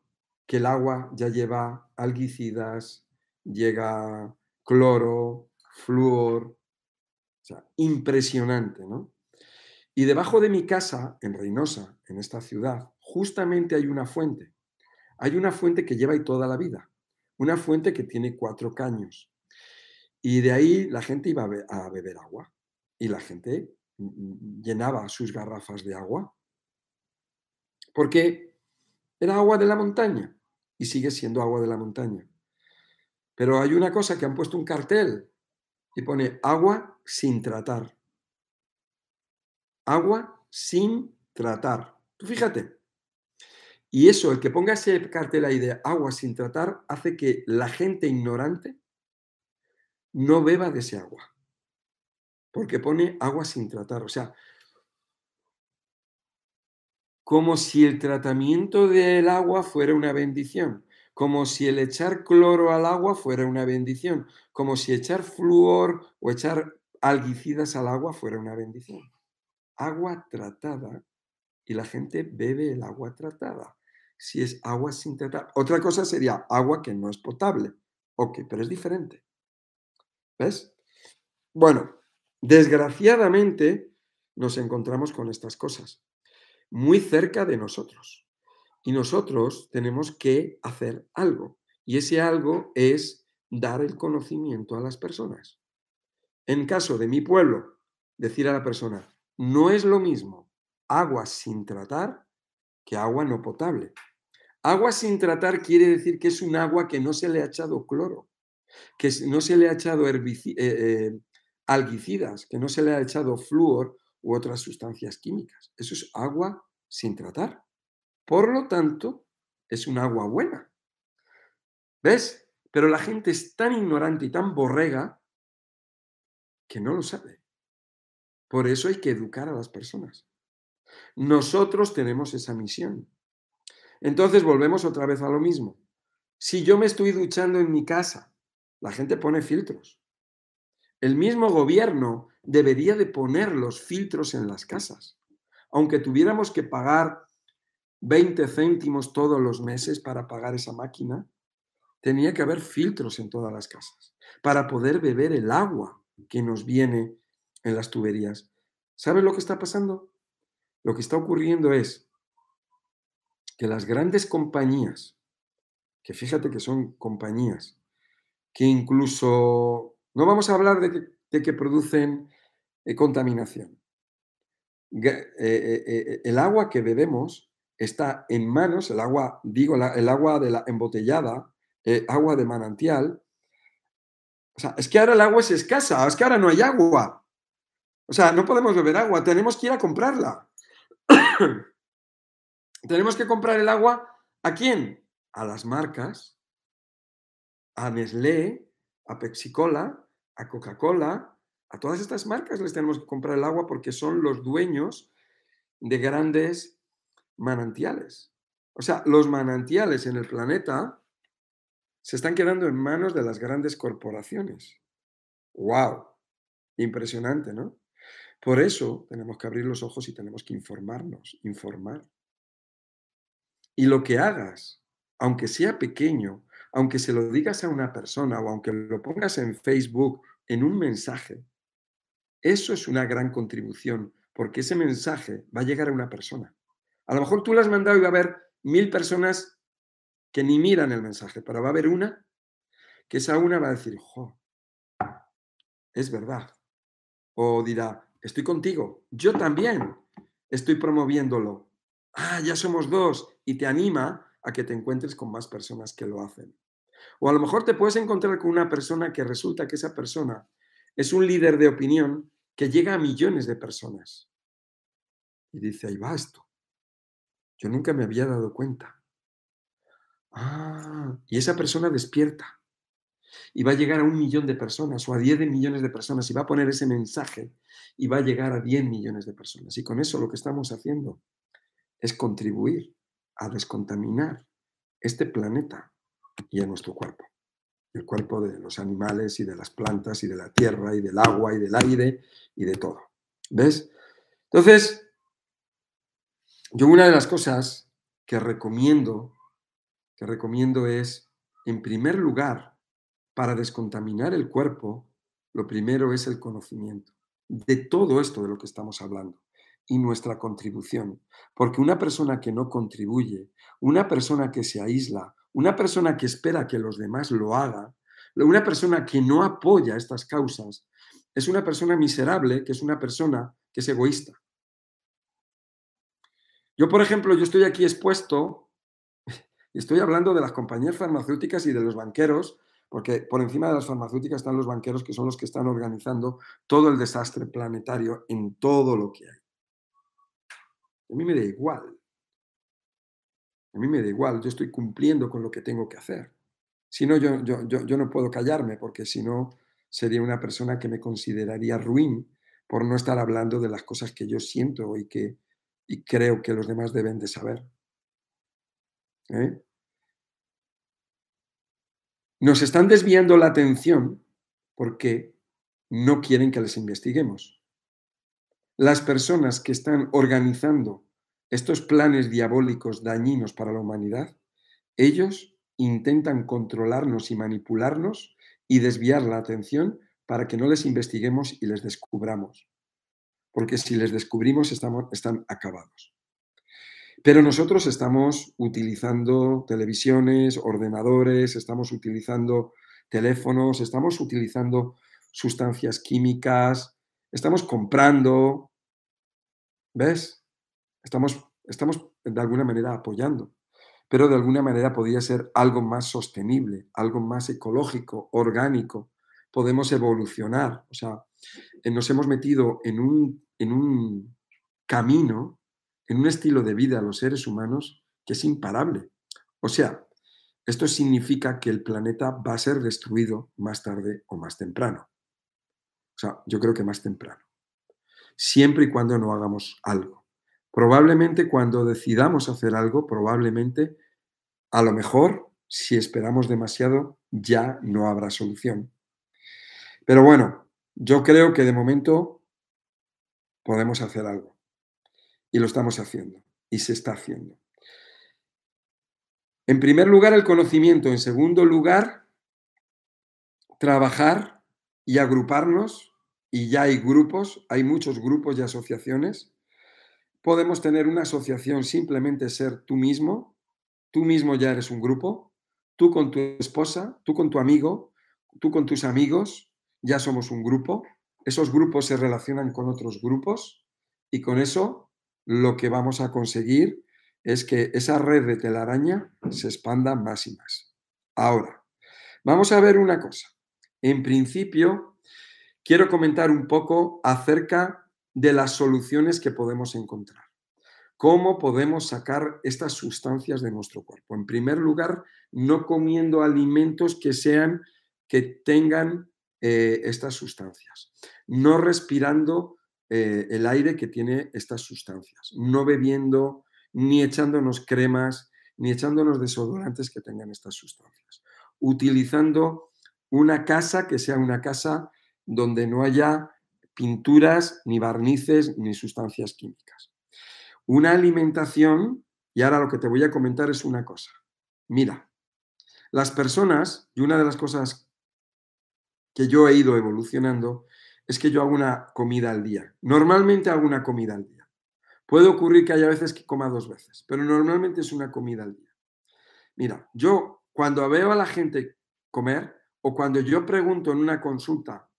que el agua ya lleva algicidas, llega cloro, flúor, o sea, impresionante, ¿no? Y debajo de mi casa, en Reynosa, en esta ciudad, justamente hay una fuente. Hay una fuente que lleva ahí toda la vida, una fuente que tiene cuatro caños. Y de ahí la gente iba a beber agua y la gente mm, mm, llenaba sus garrafas de agua porque era agua de la montaña y sigue siendo agua de la montaña. Pero hay una cosa que han puesto un cartel y pone agua sin tratar. Agua sin tratar. Tú fíjate. Y eso, el que ponga ese cartel ahí de agua sin tratar, hace que la gente ignorante no beba de ese agua. Porque pone agua sin tratar. O sea, como si el tratamiento del agua fuera una bendición, como si el echar cloro al agua fuera una bendición, como si echar flúor o echar algicidas al agua fuera una bendición. Agua tratada y la gente bebe el agua tratada. Si es agua sin tratar. Otra cosa sería agua que no es potable. Ok, pero es diferente. ¿Ves? Bueno, desgraciadamente nos encontramos con estas cosas muy cerca de nosotros. Y nosotros tenemos que hacer algo. Y ese algo es dar el conocimiento a las personas. En caso de mi pueblo, decir a la persona, no es lo mismo agua sin tratar que agua no potable. Agua sin tratar quiere decir que es un agua que no se le ha echado cloro, que no se le ha echado eh, eh, algicidas, que no se le ha echado flúor u otras sustancias químicas. Eso es agua sin tratar. Por lo tanto, es un agua buena. ¿Ves? Pero la gente es tan ignorante y tan borrega que no lo sabe. Por eso hay que educar a las personas. Nosotros tenemos esa misión. Entonces volvemos otra vez a lo mismo. Si yo me estoy duchando en mi casa, la gente pone filtros. El mismo gobierno debería de poner los filtros en las casas. aunque tuviéramos que pagar 20 céntimos todos los meses para pagar esa máquina, tenía que haber filtros en todas las casas para poder beber el agua que nos viene en las tuberías. ¿Sabes lo que está pasando? Lo que está ocurriendo es que las grandes compañías, que fíjate que son compañías, que incluso, no vamos a hablar de que, producen eh, contaminación. Eh, eh, el agua que bebemos está en manos, el agua, digo, el agua de la embotellada, agua de manantial. O sea, es que ahora el agua es escasa, es que ahora no hay agua. O sea, no podemos beber agua, tenemos que ir a comprarla. Tenemos que comprar el agua a quién? A las marcas, a Nestlé, a Pepsi Cola, a Coca-Cola, a todas estas marcas les tenemos que comprar el agua porque son los dueños de grandes manantiales. O sea, los manantiales en el planeta se están quedando en manos de las grandes corporaciones. ¡Wow! Impresionante, ¿no? Por eso tenemos que abrir los ojos y tenemos que informarnos, informar. Y lo que hagas, aunque sea pequeño, aunque se lo digas a una persona o aunque lo pongas en Facebook en un mensaje, eso es una gran contribución, porque ese mensaje va a llegar a una persona. A lo mejor tú lo has mandado y va a haber mil personas que ni miran el mensaje, pero va a haber una que esa una va a decir, jo, es verdad. O dirá, estoy contigo, yo también estoy promoviéndolo. Ah, ya somos dos y te anima a que te encuentres con más personas que lo hacen. O a lo mejor te puedes encontrar con una persona que resulta que esa persona es un líder de opinión que llega a millones de personas. Y dice, ahí va esto. Yo nunca me había dado cuenta. Ah, y esa persona despierta. Y va a llegar a un millón de personas o a diez millones de personas y va a poner ese mensaje y va a llegar a 10 millones de personas. Y con eso lo que estamos haciendo es contribuir a descontaminar este planeta y a nuestro cuerpo. El cuerpo de los animales y de las plantas y de la tierra y del agua y del aire y de todo. ¿Ves? Entonces, yo una de las cosas que recomiendo, que recomiendo es, en primer lugar, para descontaminar el cuerpo, lo primero es el conocimiento de todo esto de lo que estamos hablando y nuestra contribución. Porque una persona que no contribuye, una persona que se aísla, una persona que espera que los demás lo hagan, una persona que no apoya estas causas, es una persona miserable, que es una persona que es egoísta. Yo, por ejemplo, yo estoy aquí expuesto y estoy hablando de las compañías farmacéuticas y de los banqueros, porque por encima de las farmacéuticas están los banqueros que son los que están organizando todo el desastre planetario en todo lo que hay. A mí me da igual. A mí me da igual, yo estoy cumpliendo con lo que tengo que hacer. Si no, yo, no puedo callarme, porque si no, sería una persona que me consideraría ruin por no estar hablando de las cosas que yo siento y que y creo que los demás deben de saber. ¿eh? Nos están desviando la atención porque no quieren que les investiguemos las personas que están organizando estos planes diabólicos dañinos para la humanidad, ellos intentan controlarnos y manipularnos y desviar la atención para que no les investiguemos y les descubramos. Porque si les descubrimos estamos, están acabados. Pero nosotros estamos utilizando televisiones, ordenadores, estamos utilizando teléfonos, estamos utilizando sustancias químicas, estamos comprando, ¿Ves? Estamos, estamos de alguna manera apoyando, pero de alguna manera podría ser algo más sostenible, algo más ecológico, orgánico. Podemos evolucionar. O sea, eh, nos hemos metido en un, en un camino, en un estilo de vida a los seres humanos que es imparable. O sea, esto significa que el planeta va a ser destruido más tarde o más temprano. O sea, yo creo que más temprano siempre y cuando no hagamos algo. Probablemente cuando decidamos hacer algo, probablemente, a lo mejor, si esperamos demasiado, ya no habrá solución. Pero bueno, yo creo que de momento podemos hacer algo. Y lo estamos haciendo. Y se está haciendo. En primer lugar, el conocimiento. En segundo lugar, trabajar y agruparnos. Y ya hay grupos, hay muchos grupos y asociaciones. Podemos tener una asociación simplemente ser tú mismo. Tú mismo ya eres un grupo. Tú con tu esposa, tú con tu amigo, tú con tus amigos, ya somos un grupo. Esos grupos se relacionan con otros grupos y con eso lo que vamos a conseguir es que esa red de telaraña se expanda más y más. Ahora, vamos a ver una cosa. En principio, quiero comentar un poco acerca de las soluciones que podemos encontrar. ¿Cómo podemos sacar estas sustancias de nuestro cuerpo? En primer lugar, no comiendo alimentos que sean, que tengan eh, estas sustancias. No respirando eh, el aire que tiene estas sustancias. No bebiendo ni echándonos cremas, ni echándonos desodorantes que tengan estas sustancias. Utilizando una casa que sea una casa donde no haya pinturas, ni barnices, ni sustancias químicas. Una alimentación, y ahora lo que te voy a comentar es una cosa. Mira, las personas, y una de las cosas que yo he ido evolucionando, es que yo hago una comida al día. Normalmente hago una comida al día. Puede ocurrir que haya veces que coma dos veces, pero normalmente es una comida al día. Mira, yo cuando veo a la gente comer o cuando yo pregunto en una consulta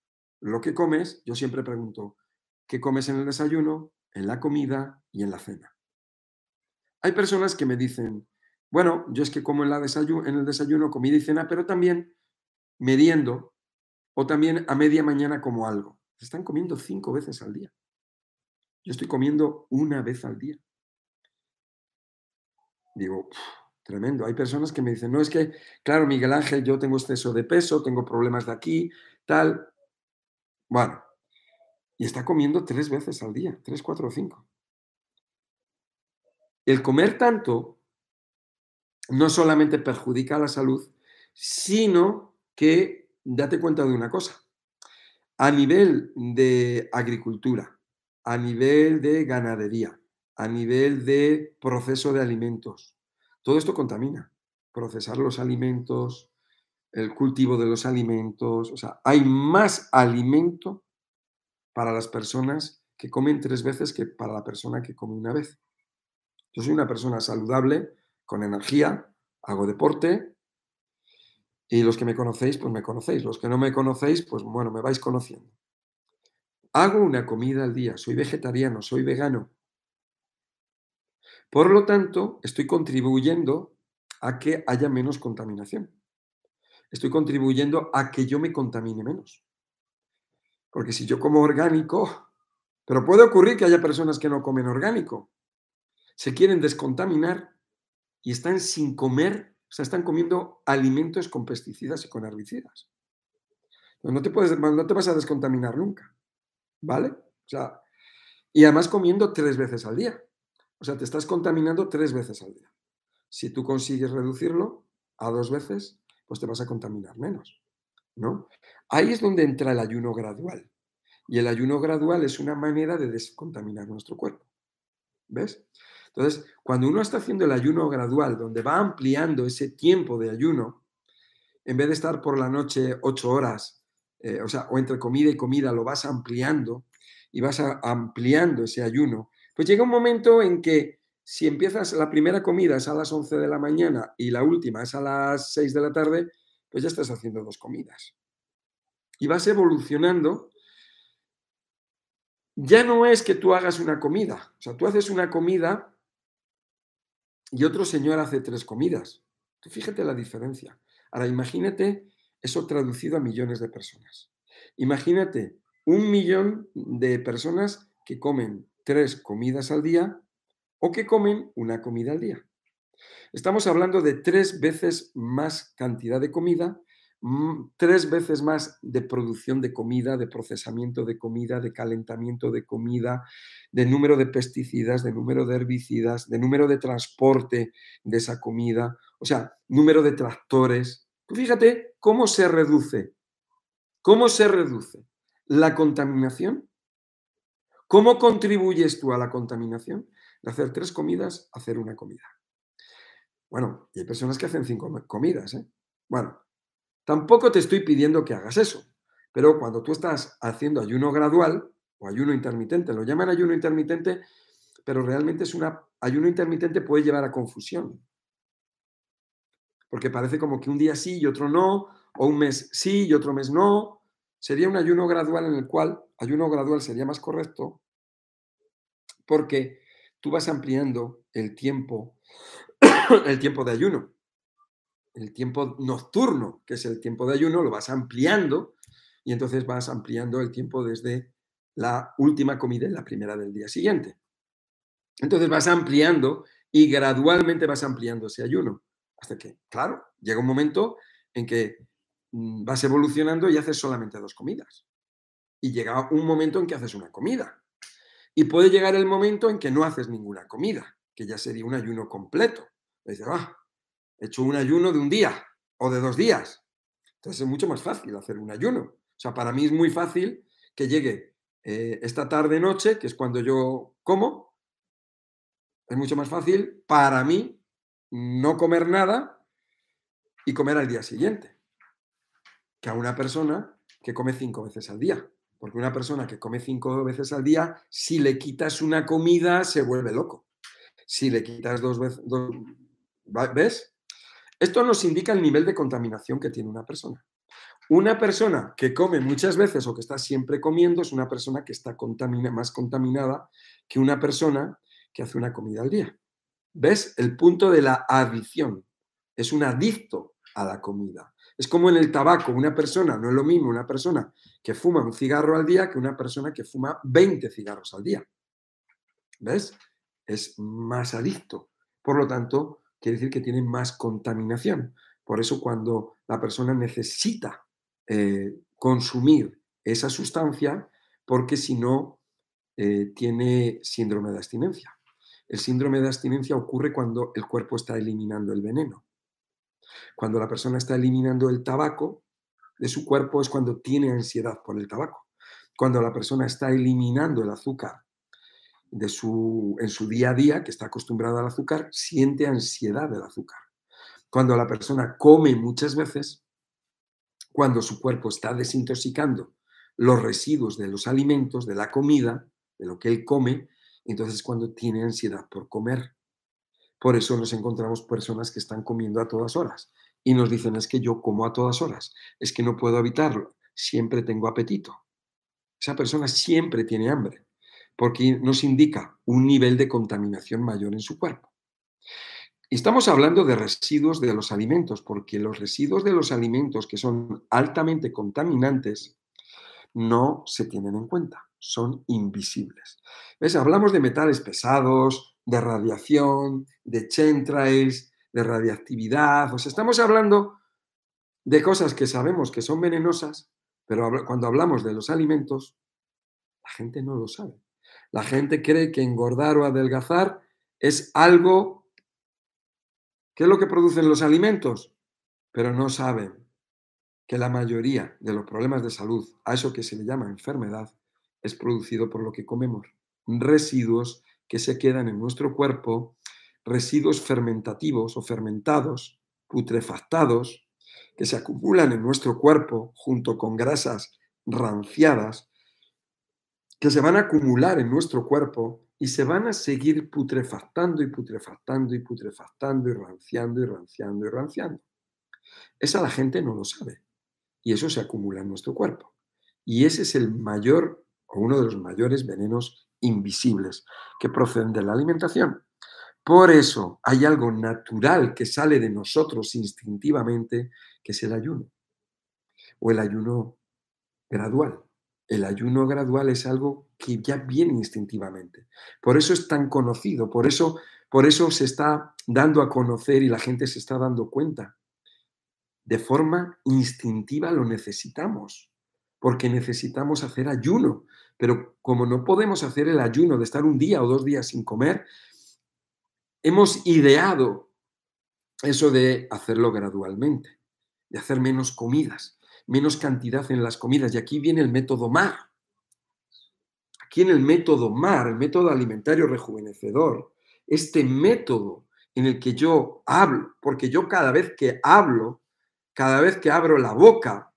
lo que comes, yo siempre pregunto, ¿qué comes en el desayuno, en la comida y en la cena? Hay personas que me dicen, bueno, yo es que como en, la en el desayuno, comida y cena, pero también meriendo o también a media mañana como algo. Están comiendo cinco veces al día. Yo estoy comiendo una vez al día. Digo, tremendo. Hay personas que me dicen, no, es que, claro, Miguel Ángel, yo tengo exceso de peso, tengo problemas de aquí, tal. Bueno, y está comiendo tres veces al día, tres, cuatro o cinco. El comer tanto no solamente perjudica la salud, sino que, date cuenta de una cosa, a nivel de agricultura, a nivel de ganadería, a nivel de proceso de alimentos. Todo esto contamina. Procesar los alimentos, el cultivo de los alimentos. O sea, hay más alimento para las personas que comen tres veces que para la persona que come una vez. Yo soy una persona saludable, con energía, hago deporte y los que me conocéis, pues me conocéis. Los que no me conocéis, pues bueno, me vais conociendo. Hago una comida al día, soy vegetariano, soy vegano. Por lo tanto, estoy contribuyendo a que haya menos contaminación. Estoy contribuyendo a que yo me contamine menos. Porque si yo como orgánico, pero puede ocurrir que haya personas que no comen orgánico, se quieren descontaminar y están sin comer, o sea, están comiendo alimentos con pesticidas y con herbicidas. No te, puedes, no te vas a descontaminar nunca. ¿vale? O sea, y además comiendo tres veces al día. O sea, te estás contaminando tres veces al día. Si tú consigues reducirlo a dos veces, pues te vas a contaminar menos, ¿no? Ahí es donde entra el ayuno gradual. Y el ayuno gradual es una manera de descontaminar nuestro cuerpo. ¿Ves? Entonces, cuando uno está haciendo el ayuno gradual, donde va ampliando ese tiempo de ayuno, en vez de estar por la noche ocho horas eh, o sea, o entre comida y comida lo vas ampliando y vas ampliando ese ayuno, pues llega un momento en que si empiezas la primera comida es a las 11 de la mañana y la última es a las 6 de la tarde, pues ya estás haciendo dos comidas. Y vas evolucionando. Ya no es que tú hagas una comida, o sea, tú haces una comida y otro señor hace tres comidas. Tú fíjate la diferencia. Ahora imagínate eso traducido a millones de personas. Imagínate un millón de personas que comen tres comidas al día o que comen una comida al día. Estamos hablando de tres veces más cantidad de comida, mm, tres veces más de producción de comida, de procesamiento de comida, de calentamiento de comida, de número de pesticidas, de número de herbicidas, de número de transporte de esa comida, o sea, número de tractores, Fíjate cómo se reduce. ¿Cómo se reduce la contaminación? ¿Cómo contribuyes tú a la contaminación? De hacer tres comidas hacer una comida. Bueno, y hay personas que hacen cinco comidas. ¿eh? Bueno, tampoco te estoy pidiendo que hagas eso, pero cuando tú estás haciendo ayuno gradual o ayuno intermitente, lo llaman ayuno intermitente, pero realmente es una ayuno intermitente puede llevar a confusión. Porque parece como que un día sí y otro no, o un mes sí y otro mes no. Sería un ayuno gradual en el cual, ayuno gradual sería más correcto, porque tú vas ampliando el tiempo el tiempo de ayuno. El tiempo nocturno, que es el tiempo de ayuno, lo vas ampliando y entonces vas ampliando el tiempo desde la última comida y la primera del día siguiente. Entonces vas ampliando y gradualmente vas ampliando ese ayuno. Hasta que, claro, llega un momento en que mm, vas evolucionando y haces solamente dos comidas. Y llega un momento en que haces una comida. Y puede llegar el momento en que no haces ninguna comida, que ya sería un ayuno completo. Dice, ah, he hecho un ayuno de un día o de dos días. Entonces es mucho más fácil hacer un ayuno. O sea, para mí es muy fácil que llegue eh, esta tarde-noche, que es cuando yo como. Es mucho más fácil para mí no comer nada y comer al día siguiente que a una persona que come cinco veces al día. Porque una persona que come cinco veces al día, si le quitas una comida, se vuelve loco. Si le quitas dos veces, ¿Ves? Esto nos indica el nivel de contaminación que tiene una persona. Una persona que come muchas veces o que está siempre comiendo es una persona que está más contaminada que una persona que hace una comida al día. ¿Ves? El punto de la adicción. Es un adicto a la comida. Es como en el tabaco, una persona, no es lo mismo una persona que fuma un cigarro al día que una persona que fuma 20 cigarros al día. ¿Ves? Es más adicto. Por lo tanto, quiere decir que tiene más contaminación. Por eso cuando la persona necesita eh, consumir esa sustancia, porque si no, eh, tiene síndrome de abstinencia. El síndrome de abstinencia ocurre cuando el cuerpo está eliminando el veneno. Cuando la persona está eliminando el tabaco de su cuerpo es cuando tiene ansiedad por el tabaco. Cuando la persona está eliminando el azúcar de su, en su día a día, que está acostumbrada al azúcar, siente ansiedad del azúcar. Cuando la persona come muchas veces, cuando su cuerpo está desintoxicando los residuos de los alimentos, de la comida, de lo que él come, entonces cuando tiene ansiedad por comer. Por eso nos encontramos personas que están comiendo a todas horas y nos dicen es que yo como a todas horas, es que no puedo evitarlo, siempre tengo apetito. Esa persona siempre tiene hambre porque nos indica un nivel de contaminación mayor en su cuerpo. estamos hablando de residuos de los alimentos, porque los residuos de los alimentos que son altamente contaminantes no se tienen en cuenta, son invisibles. Hablamos de metales pesados, de radiación, de chemtrails, de radiactividad, o sea, estamos hablando de cosas que sabemos que son venenosas, pero cuando hablamos de los alimentos, la gente no lo sabe. La gente cree que engordar o adelgazar es algo que es lo que producen los alimentos, pero no saben que la mayoría de los problemas de salud, a eso que se le llama enfermedad, es producido por lo que comemos. Residuos que se quedan en nuestro cuerpo, residuos fermentativos o fermentados, putrefactados, que se acumulan en nuestro cuerpo junto con grasas ranciadas que se van a acumular en nuestro cuerpo y se van a seguir putrefactando y putrefactando y putrefactando y ranciando y ranciando y ranciando. Esa la gente no lo sabe y eso se acumula en nuestro cuerpo. Y ese es el mayor o uno de los mayores venenos invisibles que proceden de la alimentación. Por eso hay algo natural que sale de nosotros instintivamente, que es el ayuno o el ayuno gradual. El ayuno gradual es algo que ya viene instintivamente. Por eso es tan conocido, por eso, por eso se está dando a conocer y la gente se está dando cuenta. De forma instintiva lo necesitamos, porque necesitamos hacer ayuno. Pero como no podemos hacer el ayuno de estar un día o dos días sin comer, hemos ideado eso de hacerlo gradualmente, de hacer menos comidas menos cantidad en las comidas. Y aquí viene el método MAR. aquí en el método MAR, el método alimentario rejuvenecedor, este método en el que yo hablo, porque yo cada vez que hablo, cada vez que abro la boca,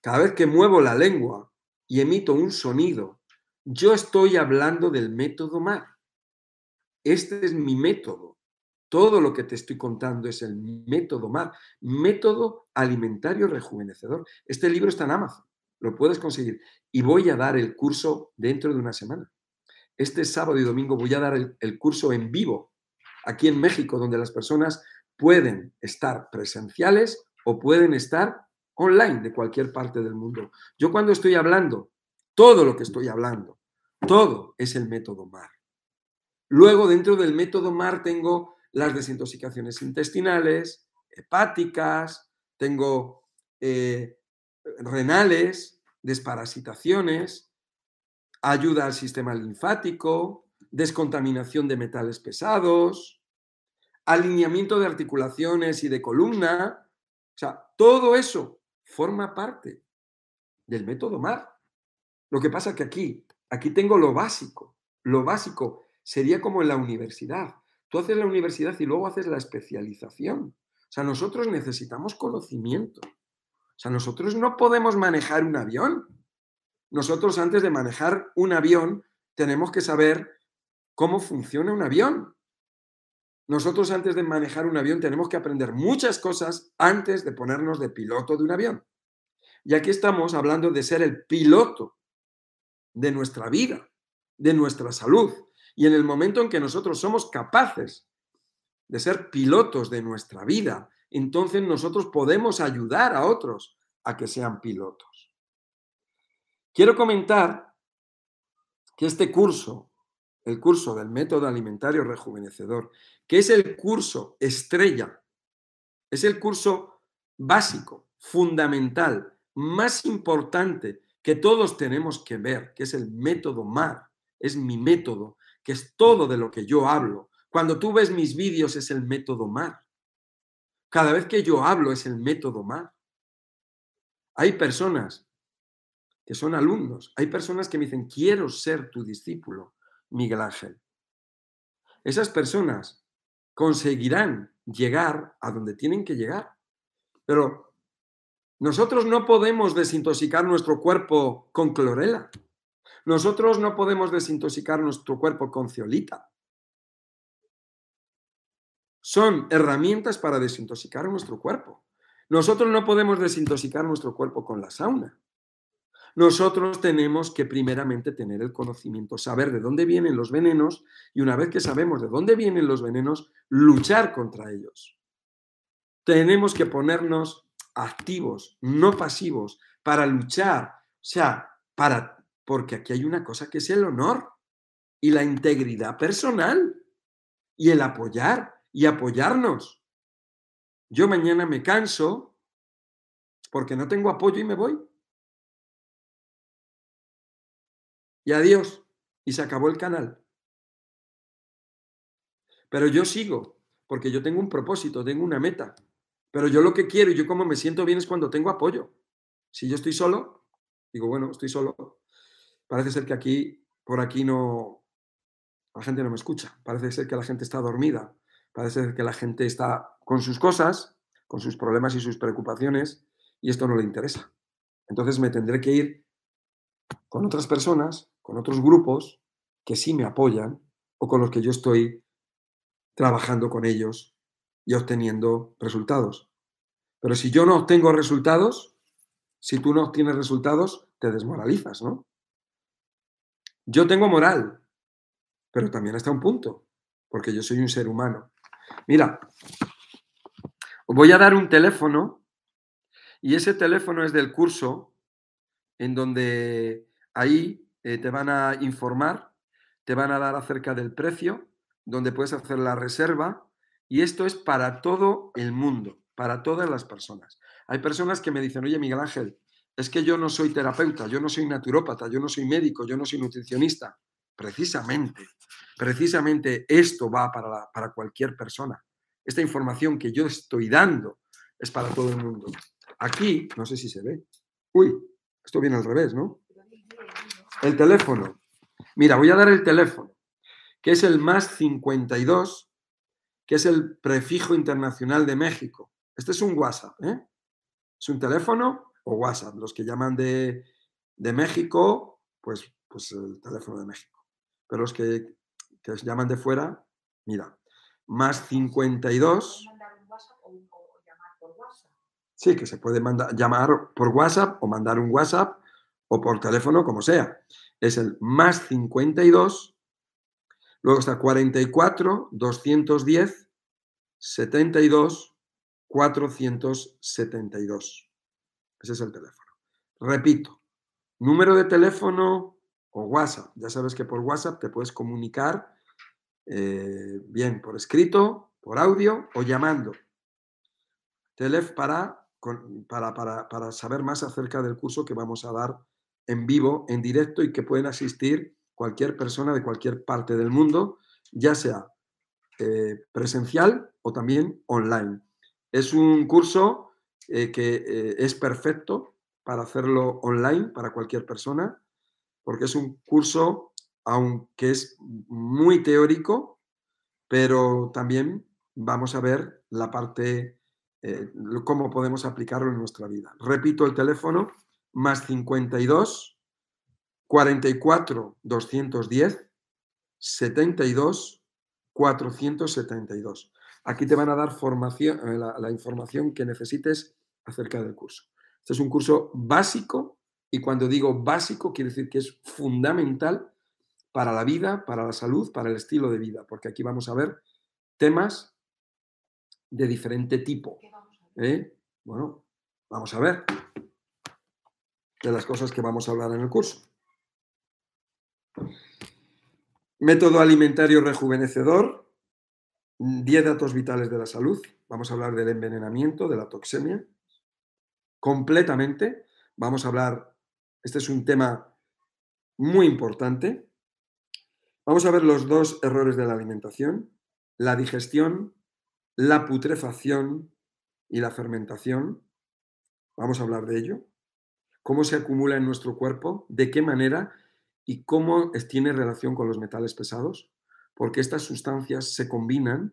cada vez que muevo la lengua y emito un sonido, yo estoy hablando del método MAR. Este es mi método. Todo lo que te estoy contando es el método MAR, método alimentario rejuvenecedor. Este libro está en Amazon, lo puedes conseguir. Y voy a dar el curso dentro de una semana. Este sábado y domingo voy a dar el, el curso en vivo, aquí en México, donde las personas pueden estar presenciales o pueden estar online de cualquier parte del mundo. Yo cuando estoy hablando, todo lo que estoy hablando, todo es el método MAR. Luego, dentro del método MAR tengo las desintoxicaciones intestinales, hepáticas, tengo eh, renales, desparasitaciones, ayuda al sistema linfático, descontaminación de metales pesados, alineamiento de articulaciones y de columna. O sea, todo eso forma parte del método MAR. Lo que pasa que aquí, aquí tengo lo básico. Lo básico sería como en la universidad. Tú haces la universidad y luego haces la especialización. O sea, nosotros necesitamos conocimiento. O sea, nosotros no podemos manejar un avión. Nosotros antes de manejar un avión tenemos que saber cómo funciona un avión. Nosotros antes de manejar un avión tenemos que aprender muchas cosas antes de ponernos de piloto de un avión. Y aquí estamos hablando de ser el piloto de nuestra vida, de nuestra salud. Y en el momento en que nosotros somos capaces de ser pilotos de nuestra vida, entonces nosotros podemos ayudar a otros a que sean pilotos. Quiero comentar que este curso, el curso del método alimentario rejuvenecedor, que es el curso estrella, es el curso básico, fundamental, más importante que todos tenemos que ver, que es el método MAR, es mi método, que es todo de lo que yo hablo. Cuando tú ves mis vídeos es el método MAR. Cada vez que yo hablo es el método MAR. Hay personas que son alumnos, hay personas que me dicen, quiero ser tu discípulo, Miguel Ángel. Esas personas conseguirán llegar a donde tienen que llegar. Pero nosotros no podemos desintoxicar nuestro cuerpo con clorela. Nosotros no podemos desintoxicar nuestro cuerpo con ciolita. Son herramientas para desintoxicar nuestro cuerpo. Nosotros no podemos desintoxicar nuestro cuerpo con la sauna. Nosotros tenemos que primeramente tener el conocimiento, saber de dónde vienen los venenos y una vez que sabemos de dónde vienen los venenos, luchar contra ellos. Tenemos que ponernos activos, no pasivos, para luchar, o sea, para porque aquí hay una cosa que es el honor y la integridad personal y el apoyar y apoyarnos. Yo mañana me canso porque no tengo apoyo y me voy. Y adiós. Y se acabó el canal. Pero yo sigo porque yo tengo un propósito, tengo una meta. Pero yo lo que quiero y yo como me siento bien es cuando tengo apoyo. Si yo estoy solo, digo, bueno, estoy solo, Parece ser que aquí, por aquí no, la gente no me escucha. Parece ser que la gente está dormida. Parece ser que la gente está con sus cosas, con sus problemas y sus preocupaciones, y esto no le interesa. Entonces me tendré que ir con otras personas, con otros grupos que sí me apoyan o con los que yo estoy trabajando con ellos y obteniendo resultados. Pero si yo no obtengo resultados, si tú no obtienes resultados, te desmoralizas, ¿no? Yo tengo moral, pero también hasta un punto, porque yo soy un ser humano. Mira, os voy a dar un teléfono y ese teléfono es del curso en donde ahí eh, te van a informar, te van a dar acerca del precio, donde puedes hacer la reserva y esto es para todo el mundo, para todas las personas. Hay personas que me dicen, oye Miguel Ángel, es que yo no soy terapeuta, yo no soy naturópata, yo no soy médico, yo no soy nutricionista. Precisamente, precisamente esto va para, para cualquier persona. Esta información que yo estoy dando es para todo el mundo. Aquí, no sé si se ve. Uy, esto viene al revés, ¿no? El teléfono. Mira, voy a dar el teléfono, que es el más 52, que es el prefijo internacional de México. Este es un WhatsApp, ¿eh? Es un teléfono o WhatsApp. Los que llaman de, México, pues, pues el teléfono de México. Pero los que, que llaman de fuera, mira, más 52. Sí, que se puede mandar, llamar por WhatsApp o mandar un WhatsApp o por teléfono, como sea. Es el más 52, luego está 44, 210, 72, 472. Ese es el teléfono. Repito, número de teléfono o WhatsApp. Ya sabes que por WhatsApp te puedes comunicar eh, bien por escrito, por audio o llamando. Telef para, para, para, para saber más acerca del curso que vamos a dar en vivo, en directo y que pueden asistir cualquier persona de cualquier parte del mundo, ya sea eh, presencial o también online. Es un curso eh, que es perfecto para hacerlo online para cualquier persona, porque es un curso aunque es muy teórico, pero también vamos a ver la parte, eh, cómo podemos aplicarlo en nuestra vida. Repito el teléfono, más 52 44 210 72 472. Aquí te van a dar formación, eh, la, la información que necesites acerca del curso. Este es un curso básico y cuando digo básico quiere decir que es fundamental para la vida, para la salud, para el estilo de vida, porque aquí vamos a ver temas de diferente tipo. ¿eh? Bueno, vamos a ver de las cosas que vamos a hablar en el curso. Método alimentario rejuvenecedor, 10 datos vitales de la salud. Vamos a hablar del envenenamiento, de la toxemia. Completamente. Vamos a hablar, este es un tema muy importante, Vamos a ver los dos errores de la alimentación, la digestión, la putrefacción y la fermentación. Vamos a hablar de ello. Cómo se acumula en nuestro cuerpo, de qué manera y cómo tiene relación con los metales pesados, porque estas sustancias se combinan,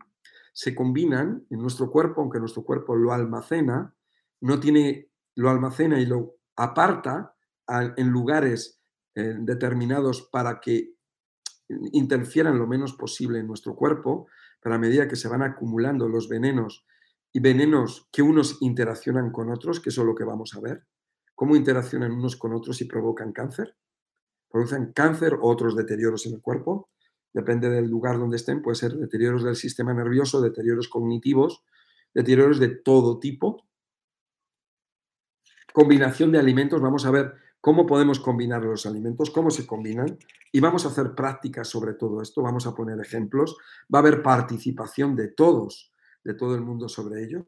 se combinan en nuestro cuerpo, aunque nuestro cuerpo lo almacena, no tiene, lo almacena y lo aparta en lugares eh, determinados para que interfieran lo menos posible en nuestro cuerpo, pero a medida que se van acumulando los venenos y venenos que unos interaccionan con otros, que eso es lo que vamos a ver, cómo interaccionan unos con otros y provocan cáncer, producen cáncer o otros deterioros en el cuerpo, depende del lugar donde estén, puede ser deterioros del sistema nervioso, deterioros cognitivos, deterioros de todo tipo. Combinación de alimentos, vamos a ver cómo podemos combinar los alimentos, cómo se combinan, y vamos a hacer prácticas sobre todo esto, vamos a poner ejemplos, va a haber participación de todos, de todo el mundo sobre ello.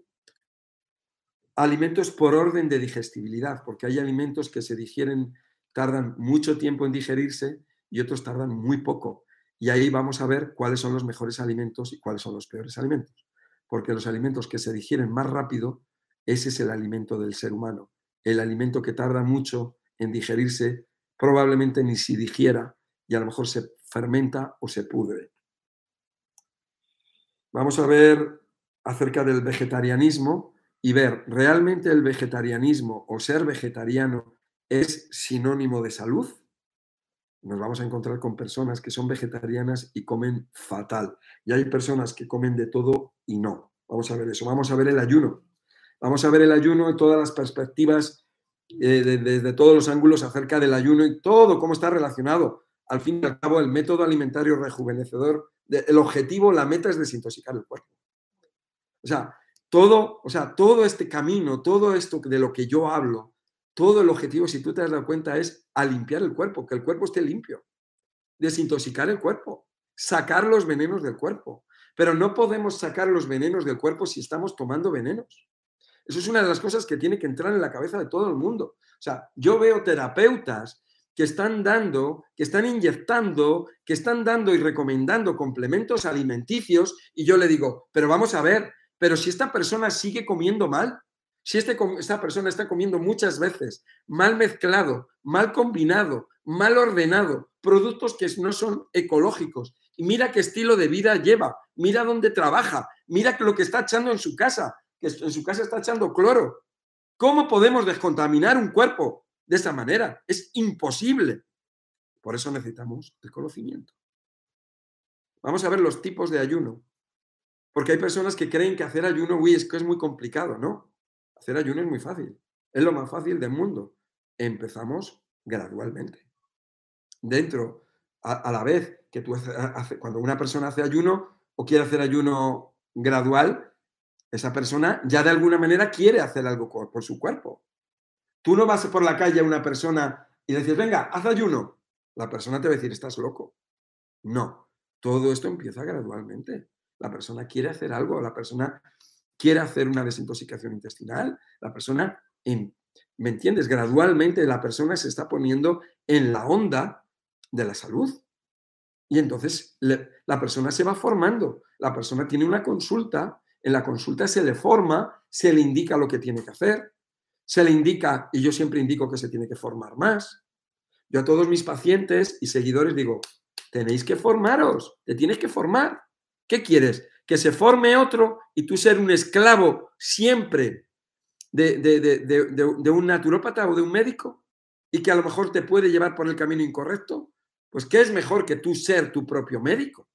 Alimentos por orden de digestibilidad, porque hay alimentos que se digieren, tardan mucho tiempo en digerirse y otros tardan muy poco. Y ahí vamos a ver cuáles son los mejores alimentos y cuáles son los peores alimentos. Porque los alimentos que se digieren más rápido, ese es el alimento del ser humano. El alimento que tarda mucho en digerirse, probablemente ni si digiera y a lo mejor se fermenta o se pudre. Vamos a ver acerca del vegetarianismo y ver, ¿realmente el vegetarianismo o ser vegetariano es sinónimo de salud? Nos vamos a encontrar con personas que son vegetarianas y comen fatal. Y hay personas que comen de todo y no. Vamos a ver eso. Vamos a ver el ayuno. Vamos a ver el ayuno en todas las perspectivas eh, desde todos los ángulos acerca del ayuno y todo cómo está relacionado. Al fin y al cabo, el método alimentario rejuvenecedor, el objetivo, la meta es desintoxicar el cuerpo. O sea, todo, o sea, todo este camino, todo esto de lo que yo hablo, todo el objetivo, si tú te has dado cuenta, es a limpiar el cuerpo, que el cuerpo esté limpio, desintoxicar el cuerpo, sacar los venenos del cuerpo. Pero no podemos sacar los venenos del cuerpo si estamos tomando venenos. Eso es una de las cosas que tiene que entrar en la cabeza de todo el mundo. O sea, yo veo terapeutas que están dando, que están inyectando, que están dando y recomendando complementos alimenticios y yo le digo, pero vamos a ver, pero si esta persona sigue comiendo mal, si este, esta persona está comiendo muchas veces mal mezclado, mal combinado, mal ordenado, productos que no son ecológicos. Mira qué estilo de vida lleva, mira dónde trabaja, mira lo que está echando en su casa, que en su casa está echando cloro. ¿Cómo podemos descontaminar un cuerpo de esa manera? Es imposible. Por eso necesitamos el conocimiento. Vamos a ver los tipos de ayuno. Porque hay personas que creen que hacer ayuno, uy, es que es muy complicado, ¿no? Hacer ayuno es muy fácil. Es lo más fácil del mundo. Empezamos gradualmente. Dentro, a, la vez que tú cuando una persona hace ayuno o quiere hacer ayuno gradual, esa persona ya de alguna manera quiere hacer algo por su cuerpo. Tú no vas por la calle a una persona y dices, venga, haz ayuno. La persona te va a decir, estás loco. No, todo esto empieza gradualmente. La persona quiere hacer algo, la persona quiere hacer una desintoxicación intestinal, la persona, ¿me entiendes? Gradualmente la persona se está poniendo en la onda de la salud. Y entonces la persona se va formando. La persona tiene una consulta, en la consulta se le forma, se le indica lo que tiene que hacer, se le indica, y yo siempre indico que se tiene que formar más, yo a todos mis pacientes y seguidores digo, tenéis que formaros, te tienes que formar. ¿Qué quieres? ¿Que se forme otro y tú ser un esclavo siempre de, de, un naturópata o de un médico? Y que a lo mejor te puede llevar por el camino incorrecto. Pues ¿qué es mejor que tú ser tu propio médico?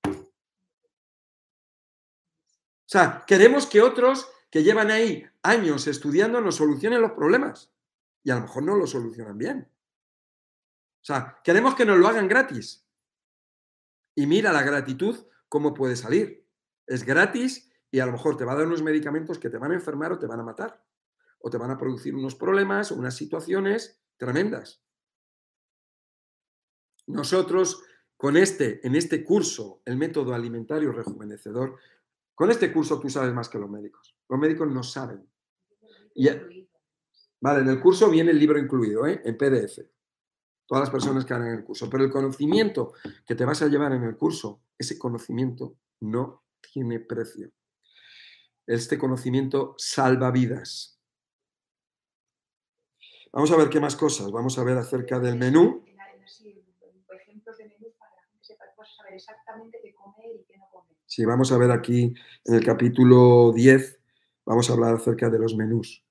O sea, queremos que otros que llevan ahí años estudiando nos solucionen los problemas. Y a lo mejor no lo solucionan bien. O sea, queremos que nos lo hagan gratis. Y mira la gratitud cómo puede salir. Es gratis y a lo mejor te va a dar unos medicamentos que te van a enfermar o te van a matar. O te van a producir unos problemas o unas situaciones tremendas. Nosotros, con este, en este curso, el método alimentario rejuvenecedor, con este curso tú sabes más que los médicos. Los médicos no saben. vale, en el curso viene el libro incluido, ¿eh? en PDF todas las personas que hagan el curso. Pero el conocimiento que te vas a llevar en el curso, ese conocimiento no tiene precio. Este conocimiento salva vidas. Vamos a ver qué más cosas. Vamos a ver acerca del menú. Sí, vamos a ver aquí en el capítulo 10, vamos a hablar acerca de los menús.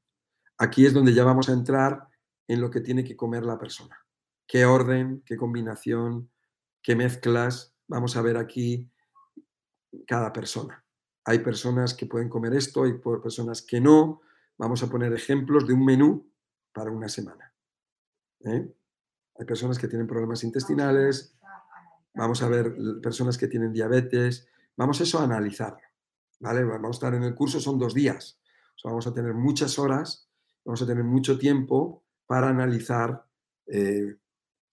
Aquí es donde ya vamos a entrar en lo que tiene que comer la persona qué orden, qué combinación, qué mezclas. Vamos a ver aquí cada persona. Hay personas que pueden comer esto, hay personas que no. Vamos a poner ejemplos de un menú para una semana. ¿eh? Hay personas que tienen problemas intestinales. Vamos a ver personas que tienen diabetes. Vamos a eso a analizarlo. ¿vale? Vamos a estar en el curso, son dos días. vamos a tener muchas horas, vamos a tener mucho tiempo para analizar eh,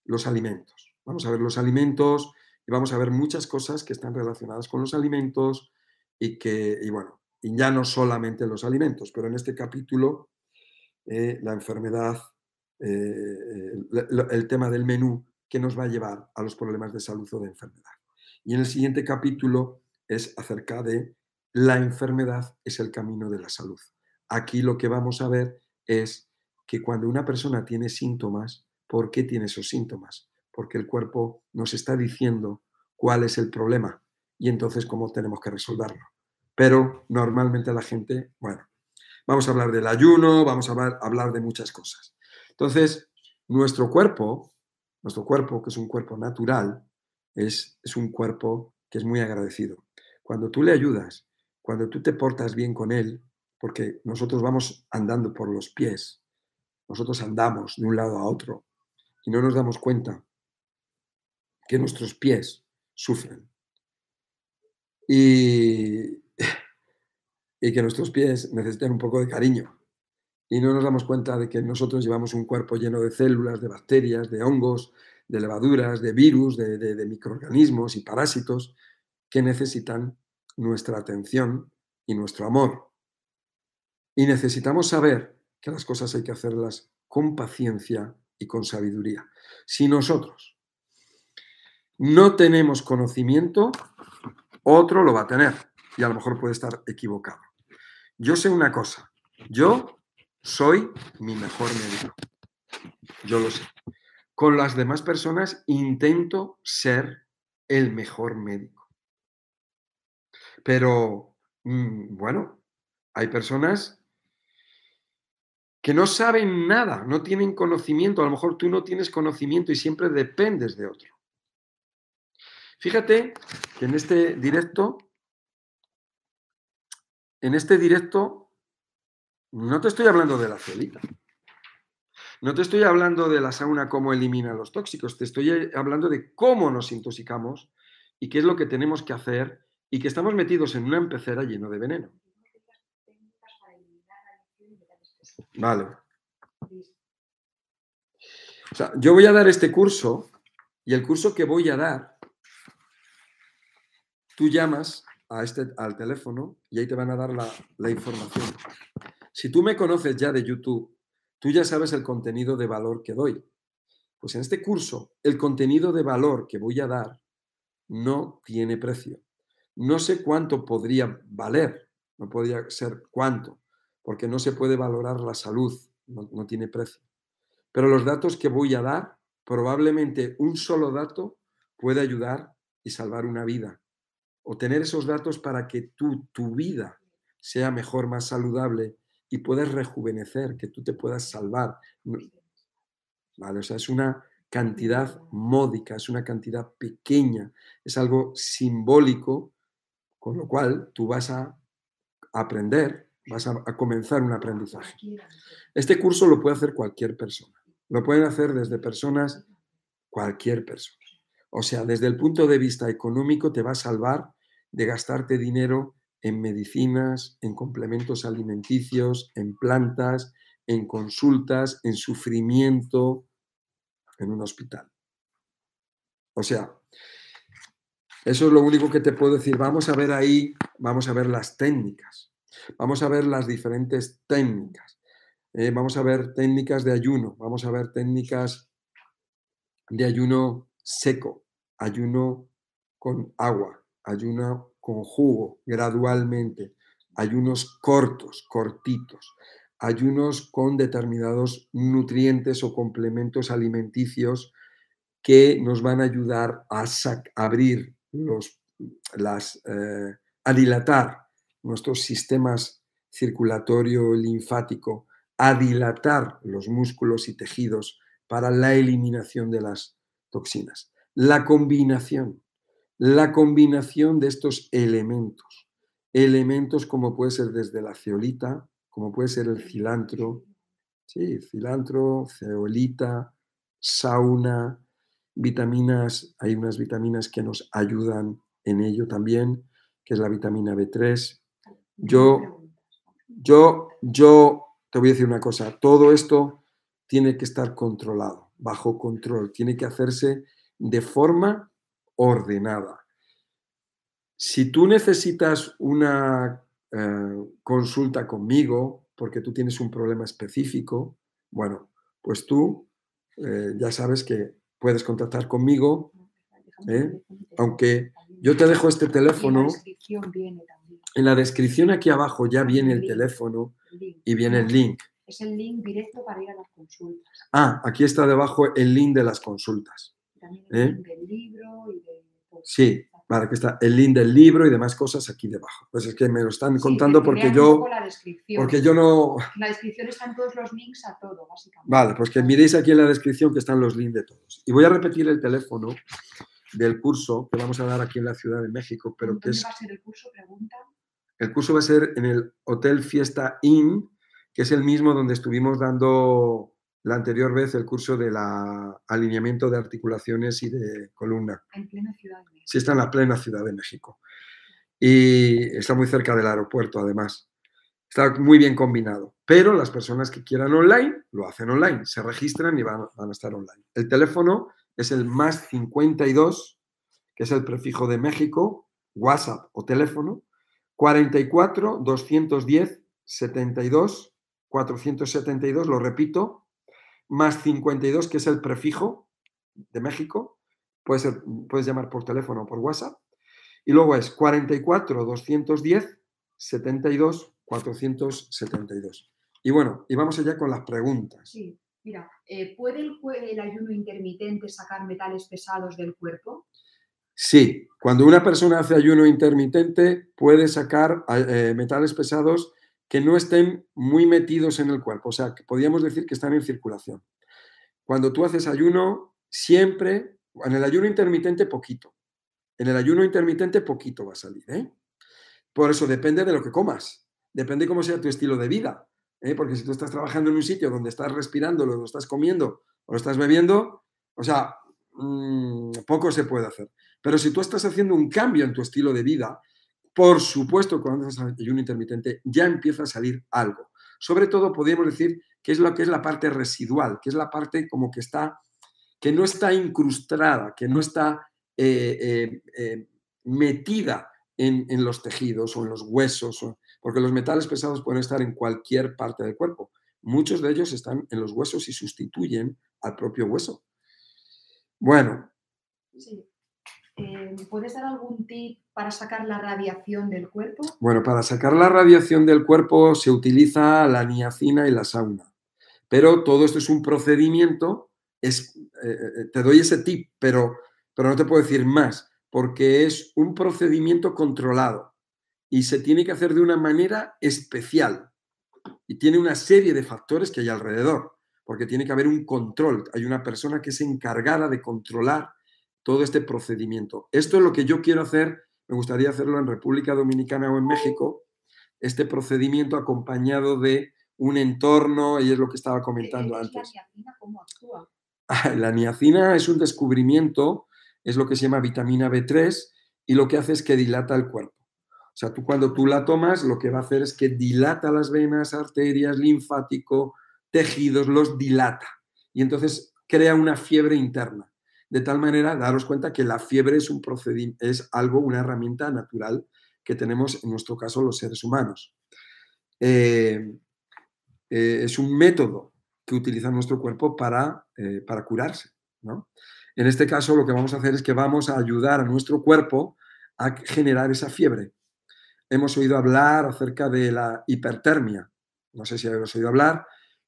los alimentos. Vamos a ver los alimentos y vamos a ver muchas cosas que están relacionadas con los alimentos y que, y bueno, y ya no solamente los alimentos, pero en este capítulo eh, la enfermedad, eh, el, tema del menú que nos va a llevar a los problemas de salud o de enfermedad. Y en el siguiente capítulo es acerca de la enfermedad es el camino de la salud. Aquí lo que vamos a ver es que cuando una persona tiene síntomas, ¿Por qué tiene esos síntomas? Porque el cuerpo nos está diciendo cuál es el problema y entonces cómo tenemos que resolverlo. Pero normalmente la gente, bueno, vamos a hablar del ayuno, vamos a hablar, de muchas cosas. Entonces, nuestro cuerpo, nuestro cuerpo, que es un cuerpo natural, es, es un cuerpo que es muy agradecido. Cuando tú le ayudas, cuando tú te portas bien con él, porque nosotros vamos andando por los pies, nosotros andamos de un lado a otro, y no nos damos cuenta que nuestros pies sufren y, y que nuestros pies necesitan un poco de cariño. Y no nos damos cuenta de que nosotros llevamos un cuerpo lleno de células, de bacterias, de hongos, de levaduras, de virus, de, de microorganismos y parásitos que necesitan nuestra atención y nuestro amor. Y necesitamos saber que las cosas hay que hacerlas con paciencia y con sabiduría. Si nosotros no tenemos conocimiento, otro lo va a tener y a lo mejor puede estar equivocado. Yo sé una cosa, yo soy mi mejor médico. Yo lo sé. con las demás personas intento ser el mejor médico. Pero, mm, bueno, hay personas que no saben nada, no tienen conocimiento. A lo mejor tú no tienes conocimiento y siempre dependes de otro. Fíjate que en este directo, en este directo, no te estoy hablando de la celita. No te estoy hablando de la sauna, cómo elimina los tóxicos, te estoy hablando de cómo nos intoxicamos y qué es lo que tenemos que hacer y que estamos metidos en una empecera lleno de veneno. Vale. O sea, yo voy a dar este curso y el curso que voy a dar, tú llamas a este, al teléfono y ahí te van a dar la, la información. Si tú me conoces ya de YouTube, Tú ya sabes el contenido de valor que doy. Pues en este curso, el contenido de valor que voy a dar no tiene precio. No sé cuánto podría valer, no podría ser cuánto, porque no se puede valorar la salud, no, no tiene precio. Pero los datos que voy a dar, probablemente un solo dato puede ayudar y salvar una vida. O tener esos datos para que tú, tu vida sea mejor, más saludable y puedes rejuvenecer, que tú te puedas salvar. ¿Vale? O sea, es una cantidad módica, es una cantidad pequeña, es algo simbólico, con lo cual tú vas a aprender, vas a, a comenzar un aprendizaje. Este curso lo puede hacer cualquier persona, lo pueden hacer desde personas, cualquier persona. O sea, desde el punto de vista económico te va a salvar de gastarte dinero en medicinas, en complementos alimenticios, en plantas, en consultas, en sufrimiento, en un hospital. O sea, eso es lo único que te puedo decir. Vamos a ver ahí, vamos a ver las técnicas. Vamos a ver las diferentes técnicas. Eh, vamos a ver técnicas de ayuno. Vamos a ver técnicas de ayuno seco, ayuno con agua, ayuno con jugo gradualmente, ayunos cortos, cortitos, ayunos con determinados nutrientes o complementos alimenticios que nos van a ayudar a, abrir los, las, eh, a dilatar nuestros sistemas circulatorio, linfático, a dilatar los músculos y tejidos para la eliminación de las toxinas. La combinación la combinación de estos elementos. Elementos como puede ser desde la ceolita, como puede ser el cilantro, sí, cilantro, ceolita, sauna, vitaminas, hay unas vitaminas que nos ayudan en ello también, que es la vitamina B3. Yo, yo, yo te voy a decir una cosa, todo esto tiene que estar controlado, bajo control, tiene que hacerse de forma ordenada. Si tú necesitas una eh, consulta conmigo porque tú tienes un problema específico, bueno, pues tú eh, ya sabes que puedes contactar conmigo, ¿eh? aunque yo te dejo este teléfono. En la descripción aquí abajo ya viene el teléfono y viene el link. Es el link directo para ir a las consultas. Ah, aquí está debajo el link de las consultas. También del libro y de... Sí, vale, que está el link del libro y demás cosas aquí debajo. Pues es que me lo están contando porque yo... Porque yo no... En la descripción están todos los links a todo, básicamente. Vale, pues que miréis aquí en la descripción que están los links de todos. Y voy a repetir el teléfono del curso que vamos a dar aquí en la Ciudad de México, pero que es... va a ser el curso? Pregunta. El curso va a ser en el Hotel Fiesta Inn, que es el mismo donde estuvimos dando la anterior vez el curso de la alineamiento de articulaciones y de columna. En plena Ciudad de México. Sí, está en la plena Ciudad de México. Y está muy cerca del aeropuerto, además. Está muy bien combinado. Pero las personas que quieran online, lo hacen online. Se registran y van, van a estar online. El teléfono es el más 52, que es el prefijo de México, WhatsApp o teléfono, 44 210 72 472, lo repito, más 52, que es el prefijo de México. Puedes, puedes llamar por teléfono o por WhatsApp. Y luego es 44 210 72 472. Y bueno, y vamos allá con las preguntas. Sí. Mira, eh, ¿puede el ayuno intermitente sacar metales pesados del cuerpo? Sí, cuando una persona hace ayuno intermitente puede sacar eh, metales pesados que no estén muy metidos en el cuerpo, o sea, que podríamos decir que están en circulación. Cuando tú haces ayuno, siempre, en el ayuno intermitente poquito, en el ayuno intermitente poquito va a salir, ¿eh? Por eso depende de lo que comas, depende cómo sea tu estilo de vida, ¿eh? porque si tú estás trabajando en un sitio donde estás respirando, lo estás comiendo o lo estás bebiendo, o sea, mmm, poco se puede hacer. Pero si tú estás haciendo un cambio en tu estilo de vida, por supuesto, cuando haces ayuno intermitente ya empieza a salir algo. Sobre todo, podríamos decir que es lo que es la parte residual, que es la parte como que está, que no está incrustada, que no está eh, eh, eh, metida en, los tejidos o en los huesos, porque los metales pesados pueden estar en cualquier parte del cuerpo. Muchos de ellos están en los huesos y sustituyen al propio hueso. Bueno. Sí. Eh, ¿Puedes dar algún tip para sacar la radiación del cuerpo? Bueno, para sacar la radiación del cuerpo se utiliza la niacina y la sauna. Pero todo esto es un procedimiento, es, eh, te doy ese tip, pero, pero no te puedo decir más, porque es un procedimiento controlado y se tiene que hacer de una manera especial. Y tiene una serie de factores que hay alrededor, porque tiene que haber un control. Hay una persona que es encargada de controlar todo este procedimiento. Esto es lo que yo quiero hacer, me gustaría hacerlo en República Dominicana o en México, este procedimiento acompañado de un entorno, y es lo que estaba comentando ¿Es antes. La niacina cómo actúa? La niacina es un descubrimiento, es lo que se llama vitamina B3 y lo que hace es que dilata el cuerpo. O sea, tú cuando tú la tomas, lo que va a hacer es que dilata las venas, arterias, linfático, tejidos, los dilata. Y entonces crea una fiebre interna. De tal manera, daros cuenta que la fiebre es, un es algo, una herramienta natural que tenemos en nuestro caso los seres humanos. Eh, eh, es un método que utiliza nuestro cuerpo para, eh, para curarse. ¿no? En este caso, lo que vamos a hacer es que vamos a ayudar a nuestro cuerpo a generar esa fiebre. Hemos oído hablar acerca de la hipertermia. No sé si habéis oído hablar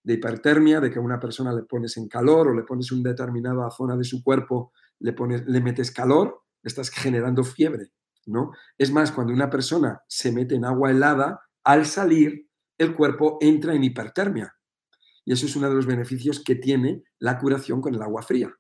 de hipertermia, de que a una persona le pones en calor o le pones una determinada zona de su cuerpo, le, pones, le metes calor, estás generando fiebre, ¿no? Es más, cuando una persona se mete en agua helada, al salir, el cuerpo entra en hipertermia. Y eso es uno de los beneficios que tiene la curación con el agua fría.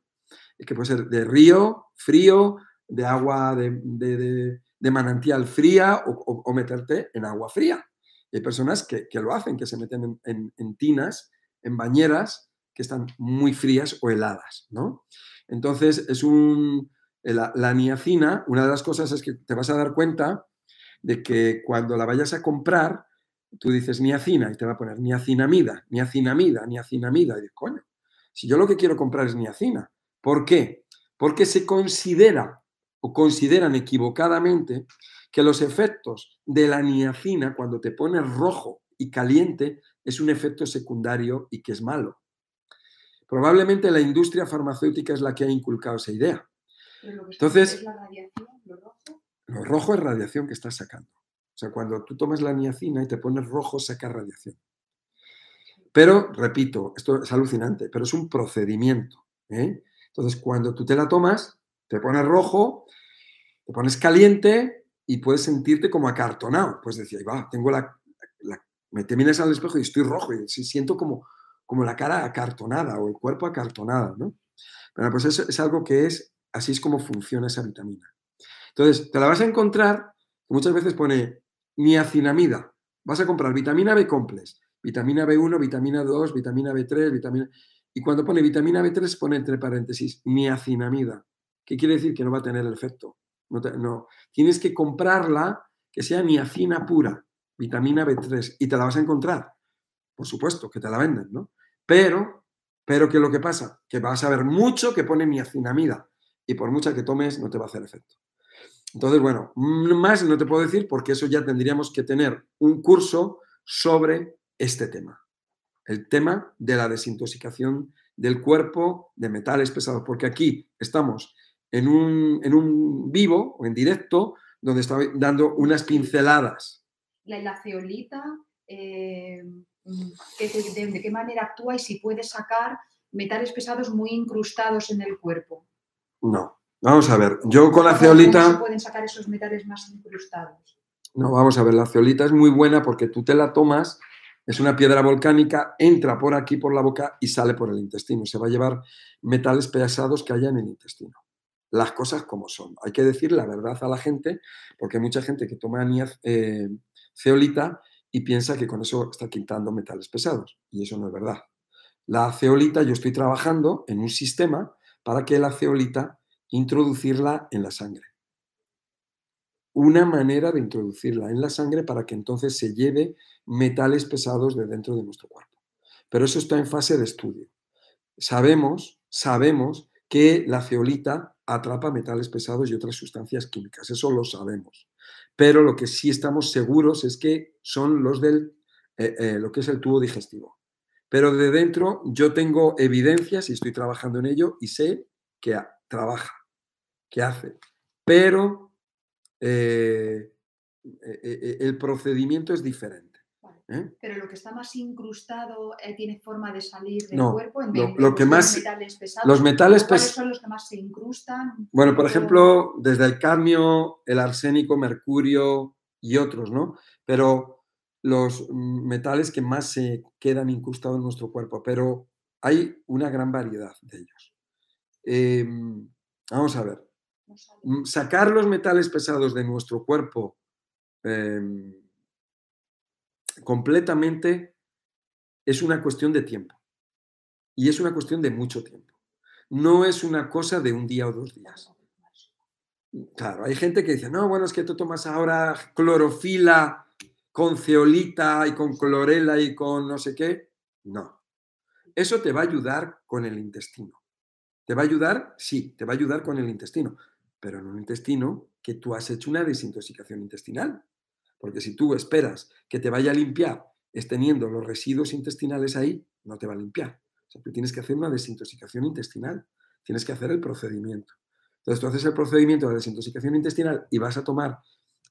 Que puede ser de río, frío, de agua de, manantial fría o, o, meterte en agua fría. Y hay personas que, que lo hacen, que se meten en, en, en tinas en bañeras que están muy frías o heladas, ¿no? Entonces, es un, la, la, niacina, una de las cosas es que te vas a dar cuenta de que cuando la vayas a comprar, tú dices niacina y te va a poner niacinamida, niacinamida, niacinamida. Y dices, coño, si yo lo que quiero comprar es niacina. ¿Por qué? Porque se considera o consideran equivocadamente que los efectos de la niacina, cuando te pones rojo y caliente, es un efecto secundario y que es malo. Probablemente la industria farmacéutica es la que ha inculcado esa idea. Entonces, ¿Es la radiación, lo rojo? es radiación que estás sacando. O sea, cuando tú tomas la niacina y te pones rojo, saca radiación. Pero, repito, esto es alucinante, pero es un procedimiento. ¿eh? Entonces, cuando tú te la tomas, te pones rojo, te pones caliente y puedes sentirte como acartonado. Pues decir, va, tengo la, me te miras al espejo y estoy rojo y siento como, como la cara acartonada o el cuerpo acartonado, ¿no? Pero pues eso es algo que es, así es como funciona esa vitamina. Entonces, te la vas a encontrar, muchas veces pone niacinamida. Vas a comprar vitamina B complex, vitamina B1, vitamina 2, vitamina B3, vitamina... Y cuando pone vitamina B3 pone entre paréntesis niacinamida. ¿Qué quiere decir? Que no va a tener el efecto. No, no. Tienes que comprarla que sea niacina pura, vitamina B3, y te la vas a encontrar. Por supuesto, que te la venden, ¿no? Pero, pero ¿qué es lo que pasa? Que vas a ver mucho que pone niacinamida, y por mucha que tomes no te va a hacer efecto. Entonces, bueno, más no te puedo decir porque eso ya tendríamos que tener un curso sobre este tema. El tema de la desintoxicación del cuerpo de metales pesados. Porque aquí estamos en un, en un vivo o en directo donde estoy dando unas pinceladas. La, la ceolita eh, de, qué manera actúa y si puede sacar metales pesados muy incrustados en el cuerpo. No, vamos a ver, yo con la ceolita... ¿Cómo se pueden sacar esos metales más incrustados? No, vamos a ver, la ceolita es muy buena porque tú te la tomas, es una piedra volcánica, entra por aquí, por la boca y sale por el intestino. Se va a llevar metales pesados que haya en el intestino. Las cosas como son. Hay que decir la verdad a la gente, porque hay mucha gente que toma eh, ceolita y piensa que con eso está quitando metales pesados. Y eso no es verdad. La ceolita, yo estoy trabajando en un sistema para que la ceolita introducirla en la sangre. Una manera de introducirla en la sangre para que entonces se lleve metales pesados de dentro de nuestro cuerpo. Pero eso está en fase de estudio. Sabemos, sabemos que la ceolita atrapa metales pesados y otras sustancias químicas, eso lo sabemos. Pero lo que sí estamos seguros es que son los del, eh, eh, lo que es el tubo digestivo. Pero de dentro yo tengo evidencias y estoy trabajando en ello y sé que trabaja, que hace. Pero eh, el procedimiento es diferente. ¿Eh? Pero lo que está más incrustado eh, tiene forma de salir del cuerpo en lo, que más, los metales pesados. Los metales ¿Cuáles son los que más se incrustan? Bueno, por ejemplo, desde el cadmio, el arsénico, mercurio y otros, ¿no? Pero los metales que más se quedan incrustados en nuestro cuerpo, pero hay una gran variedad de ellos. Em, vamos a ver. Mm, sacar los metales pesados de nuestro cuerpo em, completamente es una cuestión de tiempo. Y es una cuestión de mucho tiempo. No es una cosa de un día o dos días. Claro, hay gente que dice, no, bueno, es que tú tomas ahora clorofila con ceolita y con clorela y con no sé qué. No. Eso te va a ayudar con el intestino. ¿Te va a ayudar? Sí, te va a ayudar con el intestino, pero en un intestino que tú has hecho una desintoxicación intestinal. Porque si tú esperas que te vaya a limpiar teniendo los residuos intestinales ahí, no te va a limpiar. O sea, tú tienes que hacer una desintoxicación intestinal. Tienes que hacer el procedimiento. Entonces tú haces el procedimiento de desintoxicación intestinal y vas a tomar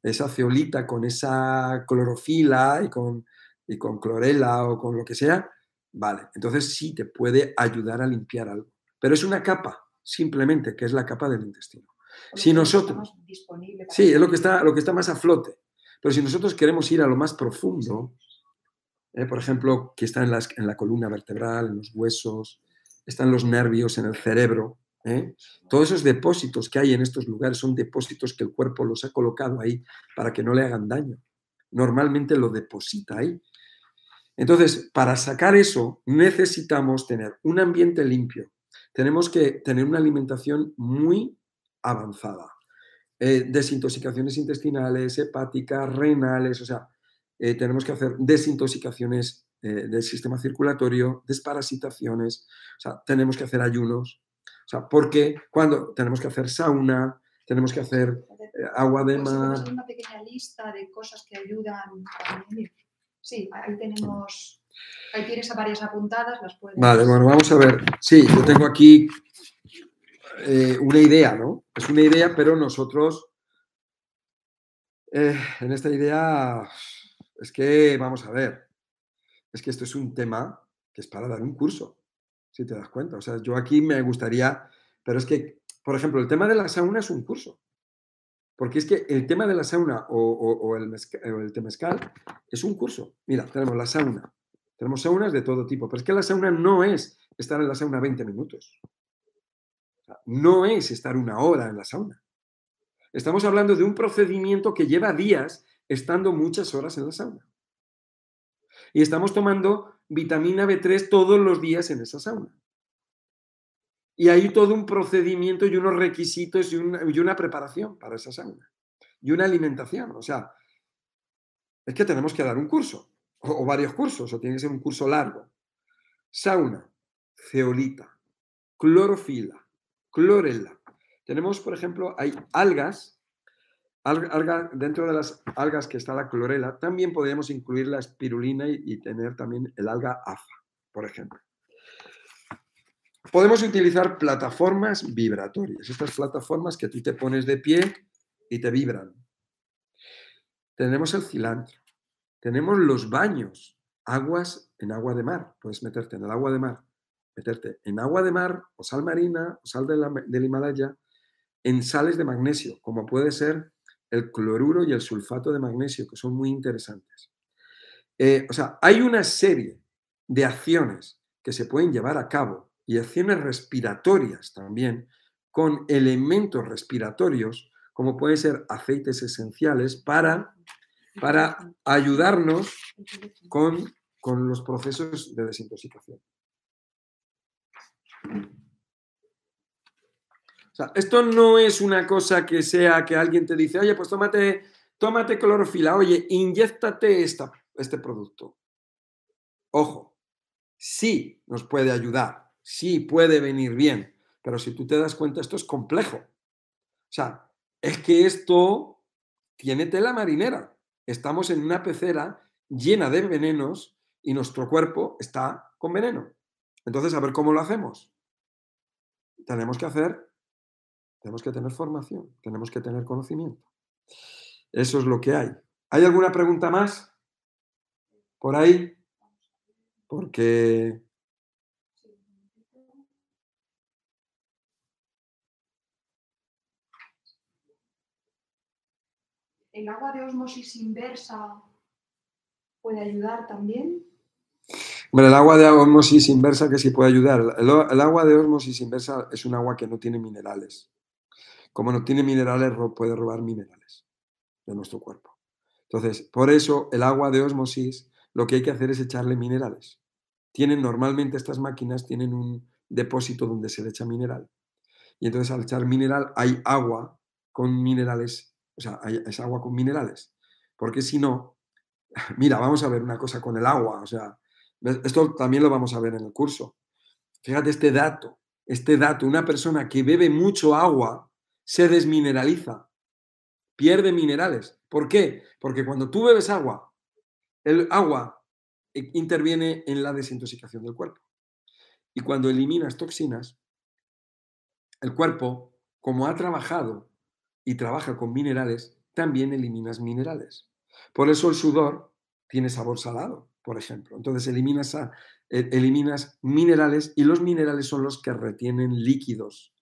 esa ceolita con esa clorofila y con, y con clorela o con lo que sea, vale, entonces sí te puede ayudar a limpiar algo. Pero es una capa, simplemente, que es la capa del intestino. Si nosotros... Sí, es lo que, está, lo que está más a flote. Pero si nosotros queremos ir a lo más profundo, eh, por ejemplo, que está en, la columna vertebral, en los huesos, están los nervios, en el cerebro, ¿eh? todos esos depósitos que hay en estos lugares son depósitos que el cuerpo los ha colocado ahí para que no le hagan daño. Normalmente lo deposita ahí. Entonces, para sacar eso, necesitamos tener un ambiente limpio. Tenemos que tener una alimentación muy avanzada. Eh, desintoxicaciones intestinales, hepáticas, renales, o sea, eh, tenemos que hacer desintoxicaciones eh, del sistema circulatorio, desparasitaciones, o sea, tenemos que hacer ayunos, o sea, porque cuando tenemos que hacer sauna, tenemos que hacer agua de pues mar. una pequeña lista de cosas que ayudan a Sí, ahí tenemos, ahí tienes varias apuntadas, las puedes. Vale, bueno, vamos a ver. Sí, yo tengo aquí eh, una idea, ¿no? Es una idea, pero nosotros eh, en esta idea es que, vamos a ver, es que esto es un tema que es para dar un curso, si te das cuenta. O sea, yo aquí me gustaría, pero es que, por ejemplo, el tema de la sauna es un curso. Porque es que el tema de la sauna o, el, o el temescal es un curso. Mira, tenemos la sauna. Tenemos saunas de todo tipo, pero es que la sauna no es estar en la sauna 20 minutos no es estar una hora en la sauna. Estamos hablando de un procedimiento que lleva días estando muchas horas en la sauna. Y estamos tomando vitamina B3 todos los días en esa sauna. Y hay todo un procedimiento y unos requisitos y una, preparación para esa sauna. Y una alimentación. O sea, es que tenemos que dar un curso, o, varios cursos, o tiene que ser un curso largo. Sauna, ceolita, clorofila, clorela. Tenemos, por ejemplo, hay algas, alga, dentro de las algas que está la clorela, también podríamos incluir la espirulina y, tener también el alga afa, por ejemplo. Podemos utilizar plataformas vibratorias, estas plataformas que tú te pones de pie y te vibran. Tenemos el cilantro, tenemos los baños, aguas en agua de mar. Puedes meterte en el agua de mar, meterte en agua de mar o sal marina o sal del Himalaya en sales de magnesio, como puede ser el cloruro y el sulfato de magnesio, que son muy interesantes. Eh, o sea, hay una serie de acciones que se pueden llevar a cabo y acciones respiratorias también con elementos respiratorios, como pueden ser aceites esenciales, para, para ayudarnos con, con los procesos de desintoxicación. Esto no es una cosa que sea que alguien te dice, oye, pues tómate, tómate clorofila, oye, inyectate este producto. Ojo, sí nos puede ayudar, sí puede venir bien, pero si tú te das cuenta, esto es complejo. O sea, es que esto tiene tela marinera. Estamos en una pecera llena de venenos y nuestro cuerpo está con veneno. Entonces, a ver cómo lo hacemos. Tenemos que hacer tenemos que tener formación, tenemos que tener conocimiento. Eso es lo que hay. ¿Hay alguna pregunta más? ¿Por ahí? Porque... ¿El agua de osmosis inversa puede ayudar también? Bueno, el agua de osmosis inversa que sí puede ayudar. el, agua de osmosis inversa es un agua que no tiene minerales. Como no tiene minerales, puede robar minerales de nuestro cuerpo. Entonces, por eso el agua de osmosis lo que hay que hacer es echarle minerales. Tienen normalmente estas máquinas tienen un depósito donde se le echa mineral. Y entonces al echar mineral hay agua con minerales, o sea, es agua con minerales. Porque si no, mira, vamos a ver una cosa con el agua, o sea, esto también lo vamos a ver en el curso. Fíjate este dato, este dato, una persona que bebe mucho agua se desmineraliza, pierde minerales. ¿Por qué? Porque cuando tú bebes agua, el agua interviene en la desintoxicación del cuerpo. Y cuando eliminas toxinas, el cuerpo, como ha trabajado y trabaja con minerales, también eliminas minerales. Por eso el sudor tiene sabor salado, por ejemplo. Entonces eliminas, e, eliminas minerales y los minerales son los que retienen líquidos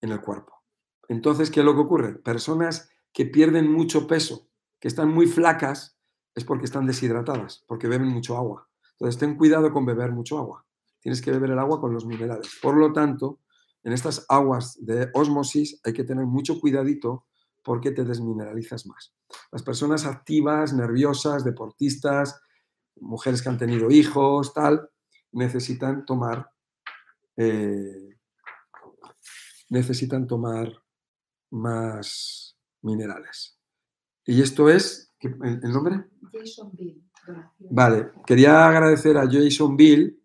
en el cuerpo. Entonces, ¿qué es lo que ocurre? Personas que pierden mucho peso, que están muy flacas, es porque están deshidratadas, porque beben mucho agua. Entonces, ten cuidado con beber mucho agua. Tienes que beber el agua con los minerales. Por lo tanto, en estas aguas de osmosis hay que tener mucho cuidadito porque te desmineralizas más. Las personas activas, nerviosas, deportistas, mujeres que han tenido hijos, tal, necesitan tomar eh, necesitan tomar más minerales. ¿Y esto es el, nombre? Jason Bill. Vale, quería agradecer a Jason Bill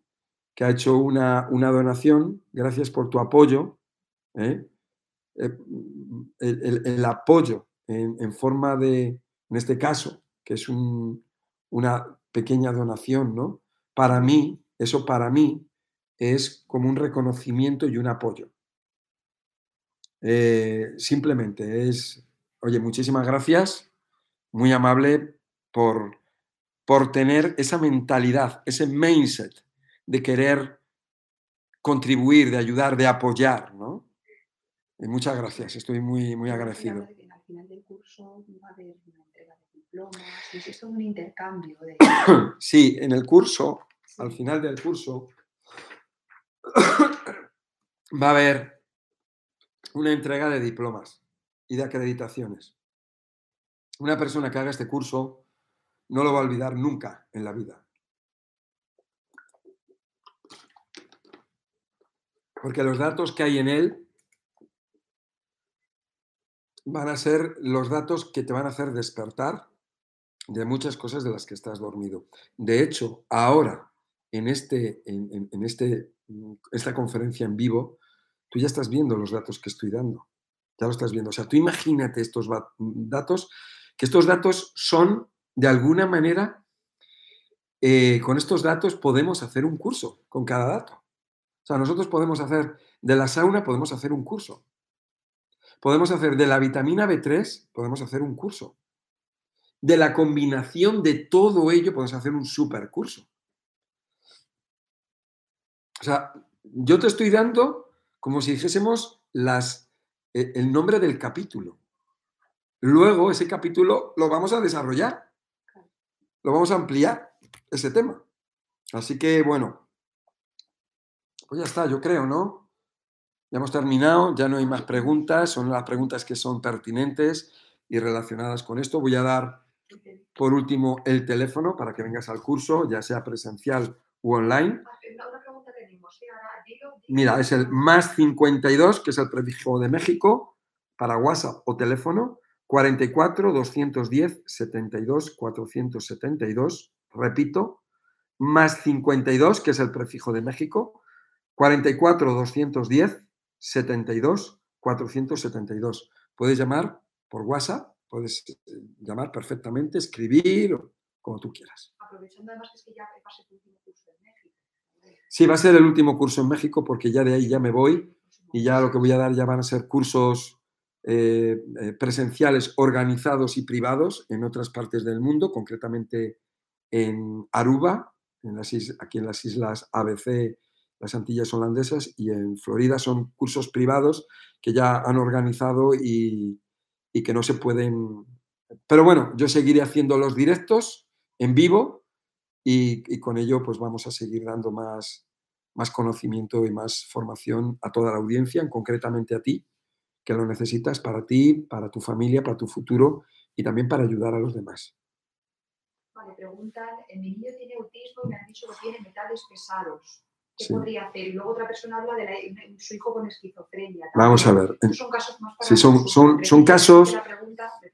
que ha hecho una, donación. Gracias por tu apoyo. ¿eh? Eh, el, apoyo en, forma de, en este caso, que es una pequeña donación, ¿no? Para mí, eso para mí es como un reconocimiento y un apoyo. Eh, simplemente es, oye, muchísimas gracias, muy amable por, por tener esa mentalidad, ese mindset de querer contribuir, de ayudar, de apoyar, ¿no? Y muchas gracias, estoy muy, muy agradecido. Al final del curso va a haber una diplomas, es un intercambio de... Sí, en el curso, al final del curso, va a haber una entrega de diplomas y de acreditaciones. Una persona que haga este curso no lo va a olvidar nunca en la vida. Porque los datos que hay en él van a ser los datos que te van a hacer despertar de muchas cosas de las que estás dormido. De hecho, ahora, en, este, en, este, esta conferencia en vivo, tú ya estás viendo los datos que estoy dando. Ya lo estás viendo. O sea, tú imagínate estos datos, que estos datos son, de alguna manera, eh, con estos datos podemos hacer un curso con cada dato. O sea, nosotros podemos hacer de la sauna, podemos hacer un curso. Podemos hacer de la vitamina B3, podemos hacer un curso. De la combinación de todo ello puedes hacer un super curso. O sea, yo te estoy dando como si dijésemos las, e, el nombre del capítulo. Luego ese capítulo lo vamos a desarrollar, lo vamos a ampliar, ese tema. Así que bueno, pues ya está, yo creo, ¿no? Ya hemos terminado, ya no hay más preguntas, son las preguntas que son pertinentes y relacionadas con esto. Voy a dar por último el teléfono para que vengas al curso, ya sea presencial u online. Mira, es el más 52, que es el prefijo de México, para WhatsApp o teléfono, 44 210 72 472, repito, más 52, que es el prefijo de México, 44 210 72 472. Puedes llamar por WhatsApp, puedes eh, llamar perfectamente, escribir, como tú quieras. Aprovechando además que ya pase tu último curso en México. Sí, va a ser el último curso en México porque ya de ahí ya me voy y ya lo que voy a dar ya van a ser cursos eh, eh, presenciales organizados y privados en otras partes del mundo, concretamente en Aruba, en las aquí en las islas ABC, las Antillas holandesas, y en Florida son cursos privados que ya han organizado y, y que no se pueden... Pero bueno, yo seguiré haciendo los directos en vivo y, con ello pues vamos a seguir dando más, más conocimiento y más formación a toda la audiencia, concretamente a ti, que lo necesitas para ti, para tu familia, para tu futuro y también para ayudar a los demás. Vale, preguntan, mi niño tiene autismo y me han dicho que tiene metales pesados. ¿Qué podría hacer? Y luego otra persona habla de, su hijo con esquizofrenia. Vamos a ver. son casos más Sí, son, son, son casos...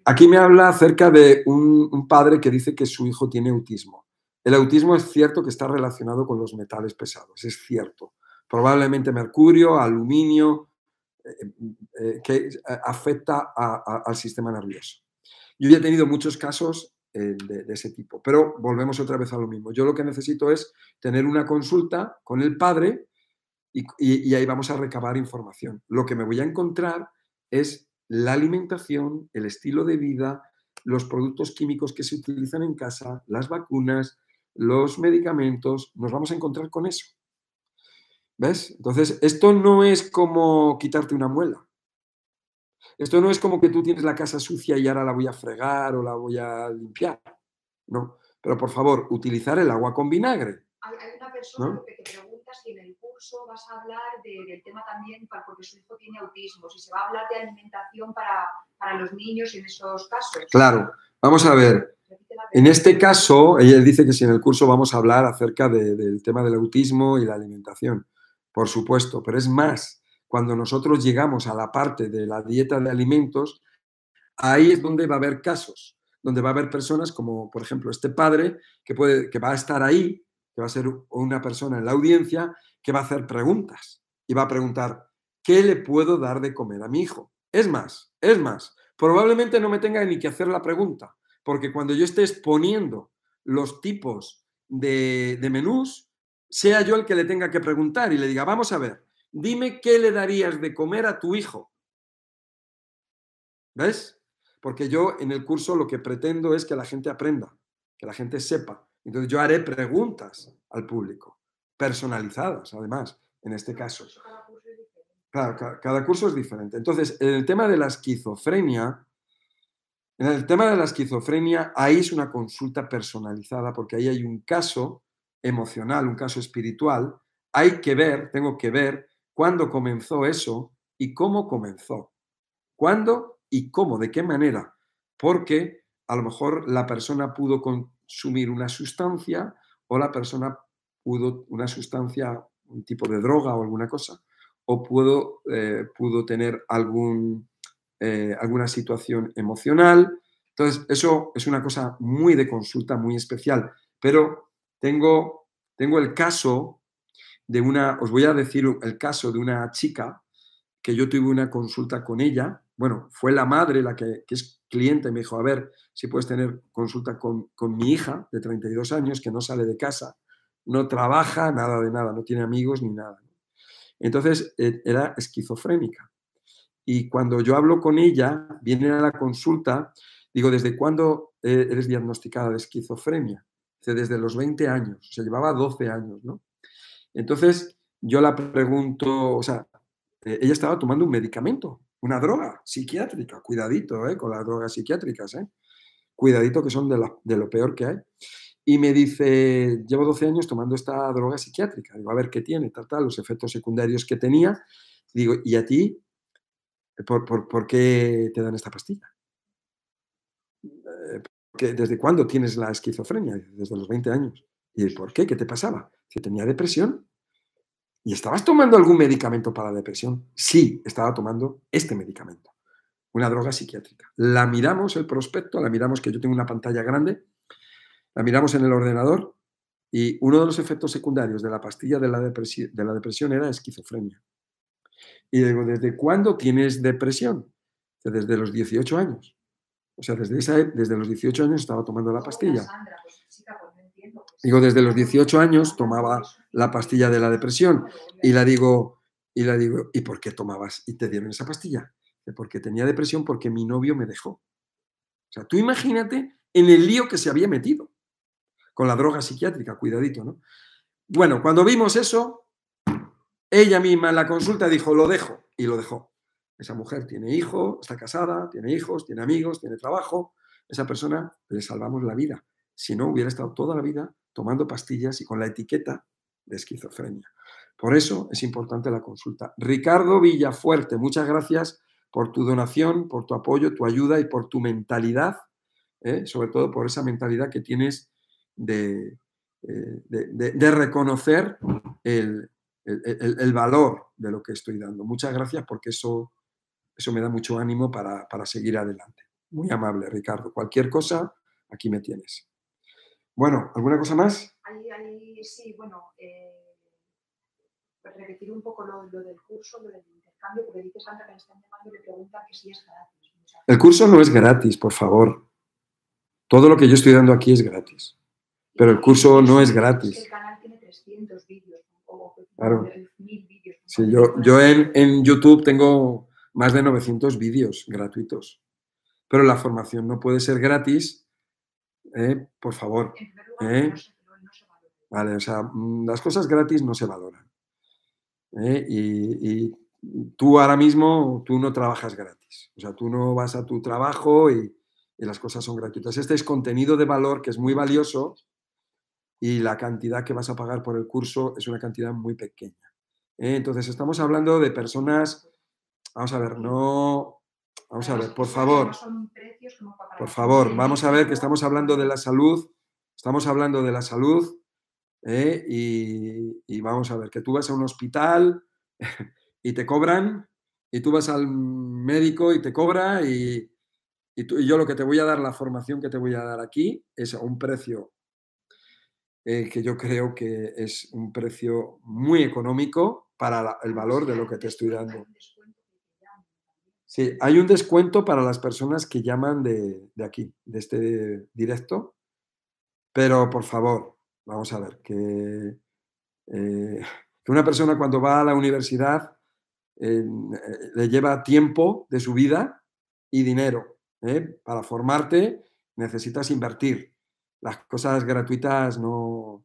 Aquí me habla acerca de un, un padre que dice que su hijo tiene autismo. El autismo es cierto que está relacionado con los metales pesados, es cierto. Probablemente mercurio, aluminio, eh, eh, que eh, afecta al sistema nervioso. Yo ya he tenido muchos casos de, ese tipo, pero volvemos otra vez a lo mismo. Yo lo que necesito es tener una consulta con el padre y, ahí vamos a recabar información. Lo que me voy a encontrar es la alimentación, el estilo de vida, los productos químicos que se utilizan en casa, las vacunas, los medicamentos, nos vamos a encontrar con eso. ¿Ves? Entonces, esto no es como quitarte una muela. Esto no es como que tú tienes la casa sucia y ahora la voy a fregar o la voy a limpiar. No. Pero por favor, utilizar el agua con vinagre. Hay una persona que te pregunta si en el curso vas a hablar del tema también, porque su hijo tiene autismo, si se va a hablar de alimentación para, para los niños en esos casos. Claro. Vamos a ver. En este caso, ella dice que si en el curso vamos a hablar acerca del tema del autismo y la alimentación, por supuesto, pero es más, cuando nosotros llegamos a la parte de la dieta de alimentos, ahí es donde va a haber casos, donde va a haber personas como, por ejemplo, este padre que, puede, que va a estar ahí, que va a ser una persona en la audiencia, que va a hacer preguntas y va a preguntar, ¿qué le puedo dar de comer a mi hijo? Es más, es más, probablemente no me tenga ni que hacer la pregunta, porque cuando yo esté exponiendo los tipos de, menús, sea yo el que le tenga que preguntar y le diga, vamos a ver, dime qué le darías de comer a tu hijo. ¿Ves? Porque yo en el curso lo que pretendo es que la gente aprenda, que la gente sepa. Entonces yo haré preguntas al público, personalizadas además, en este caso. Claro, cada curso es diferente. Entonces, en el tema de la esquizofrenia, en el tema de la esquizofrenia, ahí es una consulta personalizada porque ahí hay un caso emocional, un caso espiritual. Hay que ver, tengo que ver cuándo comenzó eso y cómo comenzó. ¿Cuándo y cómo? ¿De qué manera? Porque a lo mejor la persona pudo consumir una sustancia o la persona pudo una sustancia, un tipo de droga o alguna cosa, o pudo, eh, pudo tener algún eh, alguna situación emocional. Entonces, eso es una cosa muy de consulta, muy especial. Pero tengo, tengo el caso de una, os voy a decir el caso de una chica que yo tuve una consulta con ella. Bueno, fue la madre la que, es cliente, me dijo, a ver si puedes tener consulta con, con mi hija de 32 años que no sale de casa, no trabaja, nada de nada, no tiene amigos ni nada. Entonces, e, era esquizofrénica. Y cuando yo hablo con ella, viene a la consulta, digo, ¿desde cuándo eh, eres diagnosticada de esquizofrenia. Desde los 20 años, o sea, llevaba 12 años, ¿no? Entonces, yo la pregunto, o sea, eh, ella estaba tomando un medicamento, una droga psiquiátrica, cuidadito ¿eh? con las drogas psiquiátricas, ¿eh? cuidadito que son de, lo peor que hay. Y me dice, llevo 12 años tomando esta droga psiquiátrica, digo, a ver qué tiene, tal, tal, los efectos secundarios que tenía. Digo, ¿y a ti por, por, por qué te dan esta pastilla? ¿Desde cuándo tienes la esquizofrenia? Desde los 20 años. ¿Y por qué? ¿Qué te pasaba? Si tenía depresión. ¿Y estabas tomando algún medicamento para la depresión? Sí, estaba tomando este medicamento, una droga psiquiátrica. La miramos, el prospecto, la miramos, que yo tengo una pantalla grande, la miramos en el ordenador y uno de los efectos secundarios de la pastilla de la, de la depresión era esquizofrenia. Y digo, ¿desde cuándo tienes depresión? Desde los 18 años. O sea, desde, esa, desde los 18 años estaba tomando la pastilla. Digo, desde los 18 años tomaba la pastilla de la depresión y la digo, y la digo, ¿y por qué tomabas y te dieron esa pastilla? Porque tenía depresión porque mi novio me dejó. O sea, tú imagínate en el lío que se había metido con la droga psiquiátrica, cuidadito, ¿no? Bueno, cuando vimos eso, ella misma en la consulta dijo, lo dejo, y lo dejó. Esa mujer tiene hijo, está casada, tiene hijos, tiene amigos, tiene trabajo. Esa persona le salvamos la vida. Si no, hubiera estado toda la vida tomando pastillas y con la etiqueta de esquizofrenia. Por eso es importante la consulta. Ricardo Villafuerte, muchas gracias por tu donación, por tu apoyo, tu ayuda y por tu mentalidad, ¿eh? sobre todo por esa mentalidad que tienes de, eh, reconocer el, valor de lo que estoy dando. Muchas gracias porque eso, eso me da mucho ánimo para, seguir adelante. Muy amable, Ricardo. Cualquier cosa, aquí me tienes. Bueno, ¿alguna cosa más? Ahí, sí, bueno, eh, repetir un poco lo, del curso, lo del intercambio, porque dice Sandra que me están llamando y le preguntan que si es gratis. El curso no es gratis, por favor. Todo lo que yo estoy dando aquí es gratis. Pero el curso no es gratis. El canal tiene 300 vídeos. Claro. vídeos. Sí, yo, yo en, en YouTube tengo más de 900 vídeos gratuitos. Pero la formación no puede ser gratis ¿eh? por favor. ¿eh? Vale, o sea, mm, las cosas gratis no se valoran. ¿eh? Y, tú ahora mismo, tú no trabajas gratis. O sea, tú no vas a tu trabajo y, las cosas son gratuitas. Este es contenido de valor que es muy valioso y la cantidad que vas a pagar por el curso es una cantidad muy pequeña. Entonces, estamos hablando de personas, vamos a ver, no, Vamos a ver, por favor. Por favor, vamos a ver que estamos hablando de la salud. Estamos hablando de la salud. ¿eh? Y, vamos a ver, que tú vas a un hospital y te cobran, y tú vas al médico y te cobra, y, yo lo que te voy a dar, la formación que te voy a dar aquí, es a un precio eh, que yo creo que es un precio muy económico para el valor de lo que te estoy dando. Sí, hay un descuento para las personas que llaman de, aquí, de este directo, pero por favor, vamos a ver, que, eh, una persona cuando va a la universidad eh, le lleva tiempo de su vida y dinero. ¿eh? Para formarte necesitas invertir. Las cosas gratuitas no...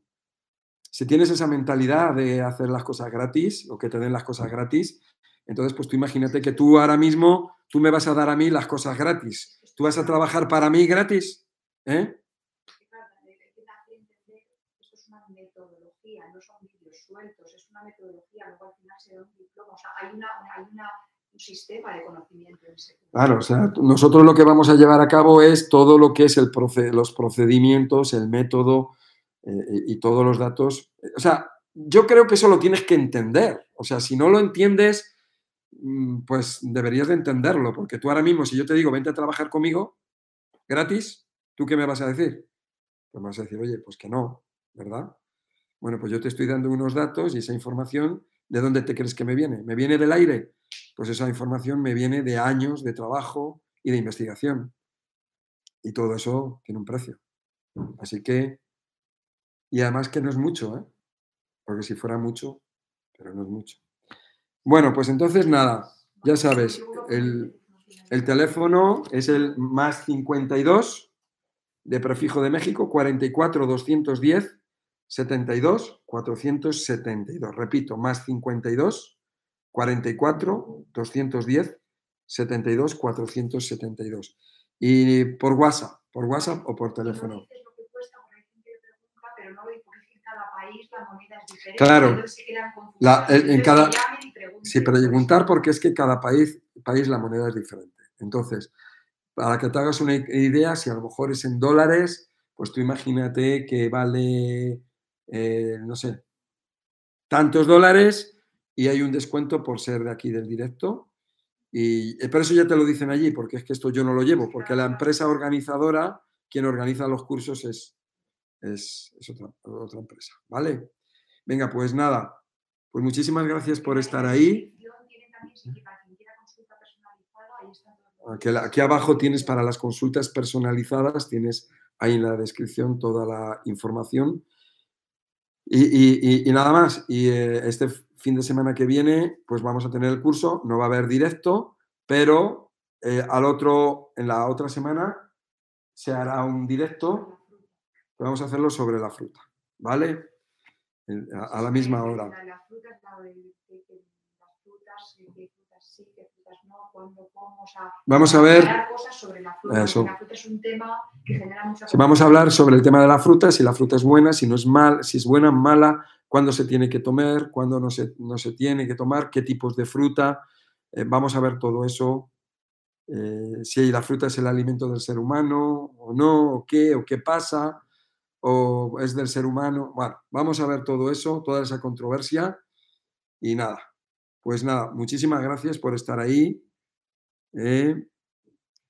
Si tienes esa mentalidad de hacer las cosas gratis o que te den las cosas gratis, entonces, pues tú imagínate que tú ahora mismo, tú me vas a dar a mí las cosas gratis. ¿Tú vas a trabajar para mí gratis? ¿Eh? No son vídeos sueltos, es una metodología, al final un diploma, o sea, hay, un sistema de conocimiento en Claro, o sea, nosotros lo que vamos a llevar a cabo es todo lo que es el los procedimientos, el método eh, y todos los datos. O sea, yo creo que eso lo tienes que entender. O sea, si no lo entiendes, pues deberías de entenderlo, porque tú ahora mismo, si yo te digo, vente a trabajar conmigo gratis, ¿tú qué me vas a decir? Pues me vas a decir, oye, pues que no, ¿verdad? Bueno, pues yo te estoy dando unos datos y esa información, ¿de dónde te crees que me viene? ¿Me viene del aire? Pues esa información me viene de años de trabajo y de investigación. Y todo eso tiene un precio. Así que, y además que no es mucho, ¿eh? Porque si fuera mucho, pero no es mucho. Bueno, pues entonces nada, ya sabes, el, teléfono es el más 52 de prefijo de México, 44 210 72 472. Repito, más 52 44 210 72 472. Y por WhatsApp, por WhatsApp o por teléfono. Claro, la, en cada, sí, preguntar porque es que cada país, país la moneda es diferente. Entonces, para que te hagas una idea, si a lo mejor es en dólares, pues tú imagínate que vale, eh, no sé, tantos dólares y hay un descuento por ser de aquí del directo. Y eh, por eso ya te lo dicen allí, porque es que esto yo no lo llevo, porque la empresa organizadora, quien organiza los cursos es, es, otra, otra empresa, ¿vale? Venga, pues nada, pues muchísimas gracias por estar ahí. Aquí, abajo tienes para las consultas personalizadas, tienes ahí en la descripción toda la información. Y, nada más, y eh, este fin de semana que viene, pues vamos a tener el curso, no va a haber directo, pero eh, al otro, en la otra semana se hará un directo, vamos a hacerlo sobre la fruta, ¿vale? A, la misma hora. Vamos a ver. Eso. vamos a hablar sobre el tema de la fruta, si la fruta es buena, si no es mal, si es buena, mala, cuándo se tiene que tomar, cuándo no se, no se tiene que tomar, qué tipos de fruta. Eh, vamos a ver todo eso. Eh, si la fruta es el alimento del ser humano o no, o qué, o qué pasa, o es del ser humano. Bueno, vamos a ver todo eso, toda esa controversia. Y nada, pues nada, muchísimas gracias por estar ahí. ¿eh?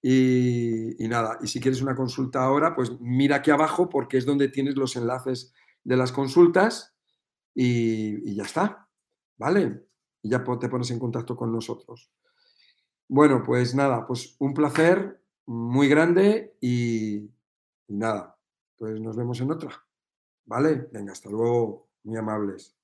y, nada, y si quieres una consulta ahora, pues mira aquí abajo porque es donde tienes los enlaces de las consultas y, ya está, ¿vale? Y ya te pones en contacto con nosotros. Bueno, pues nada, pues un placer muy grande y, y nada, pues nos vemos en otra. ¿Vale? Venga, hasta luego, muy amables.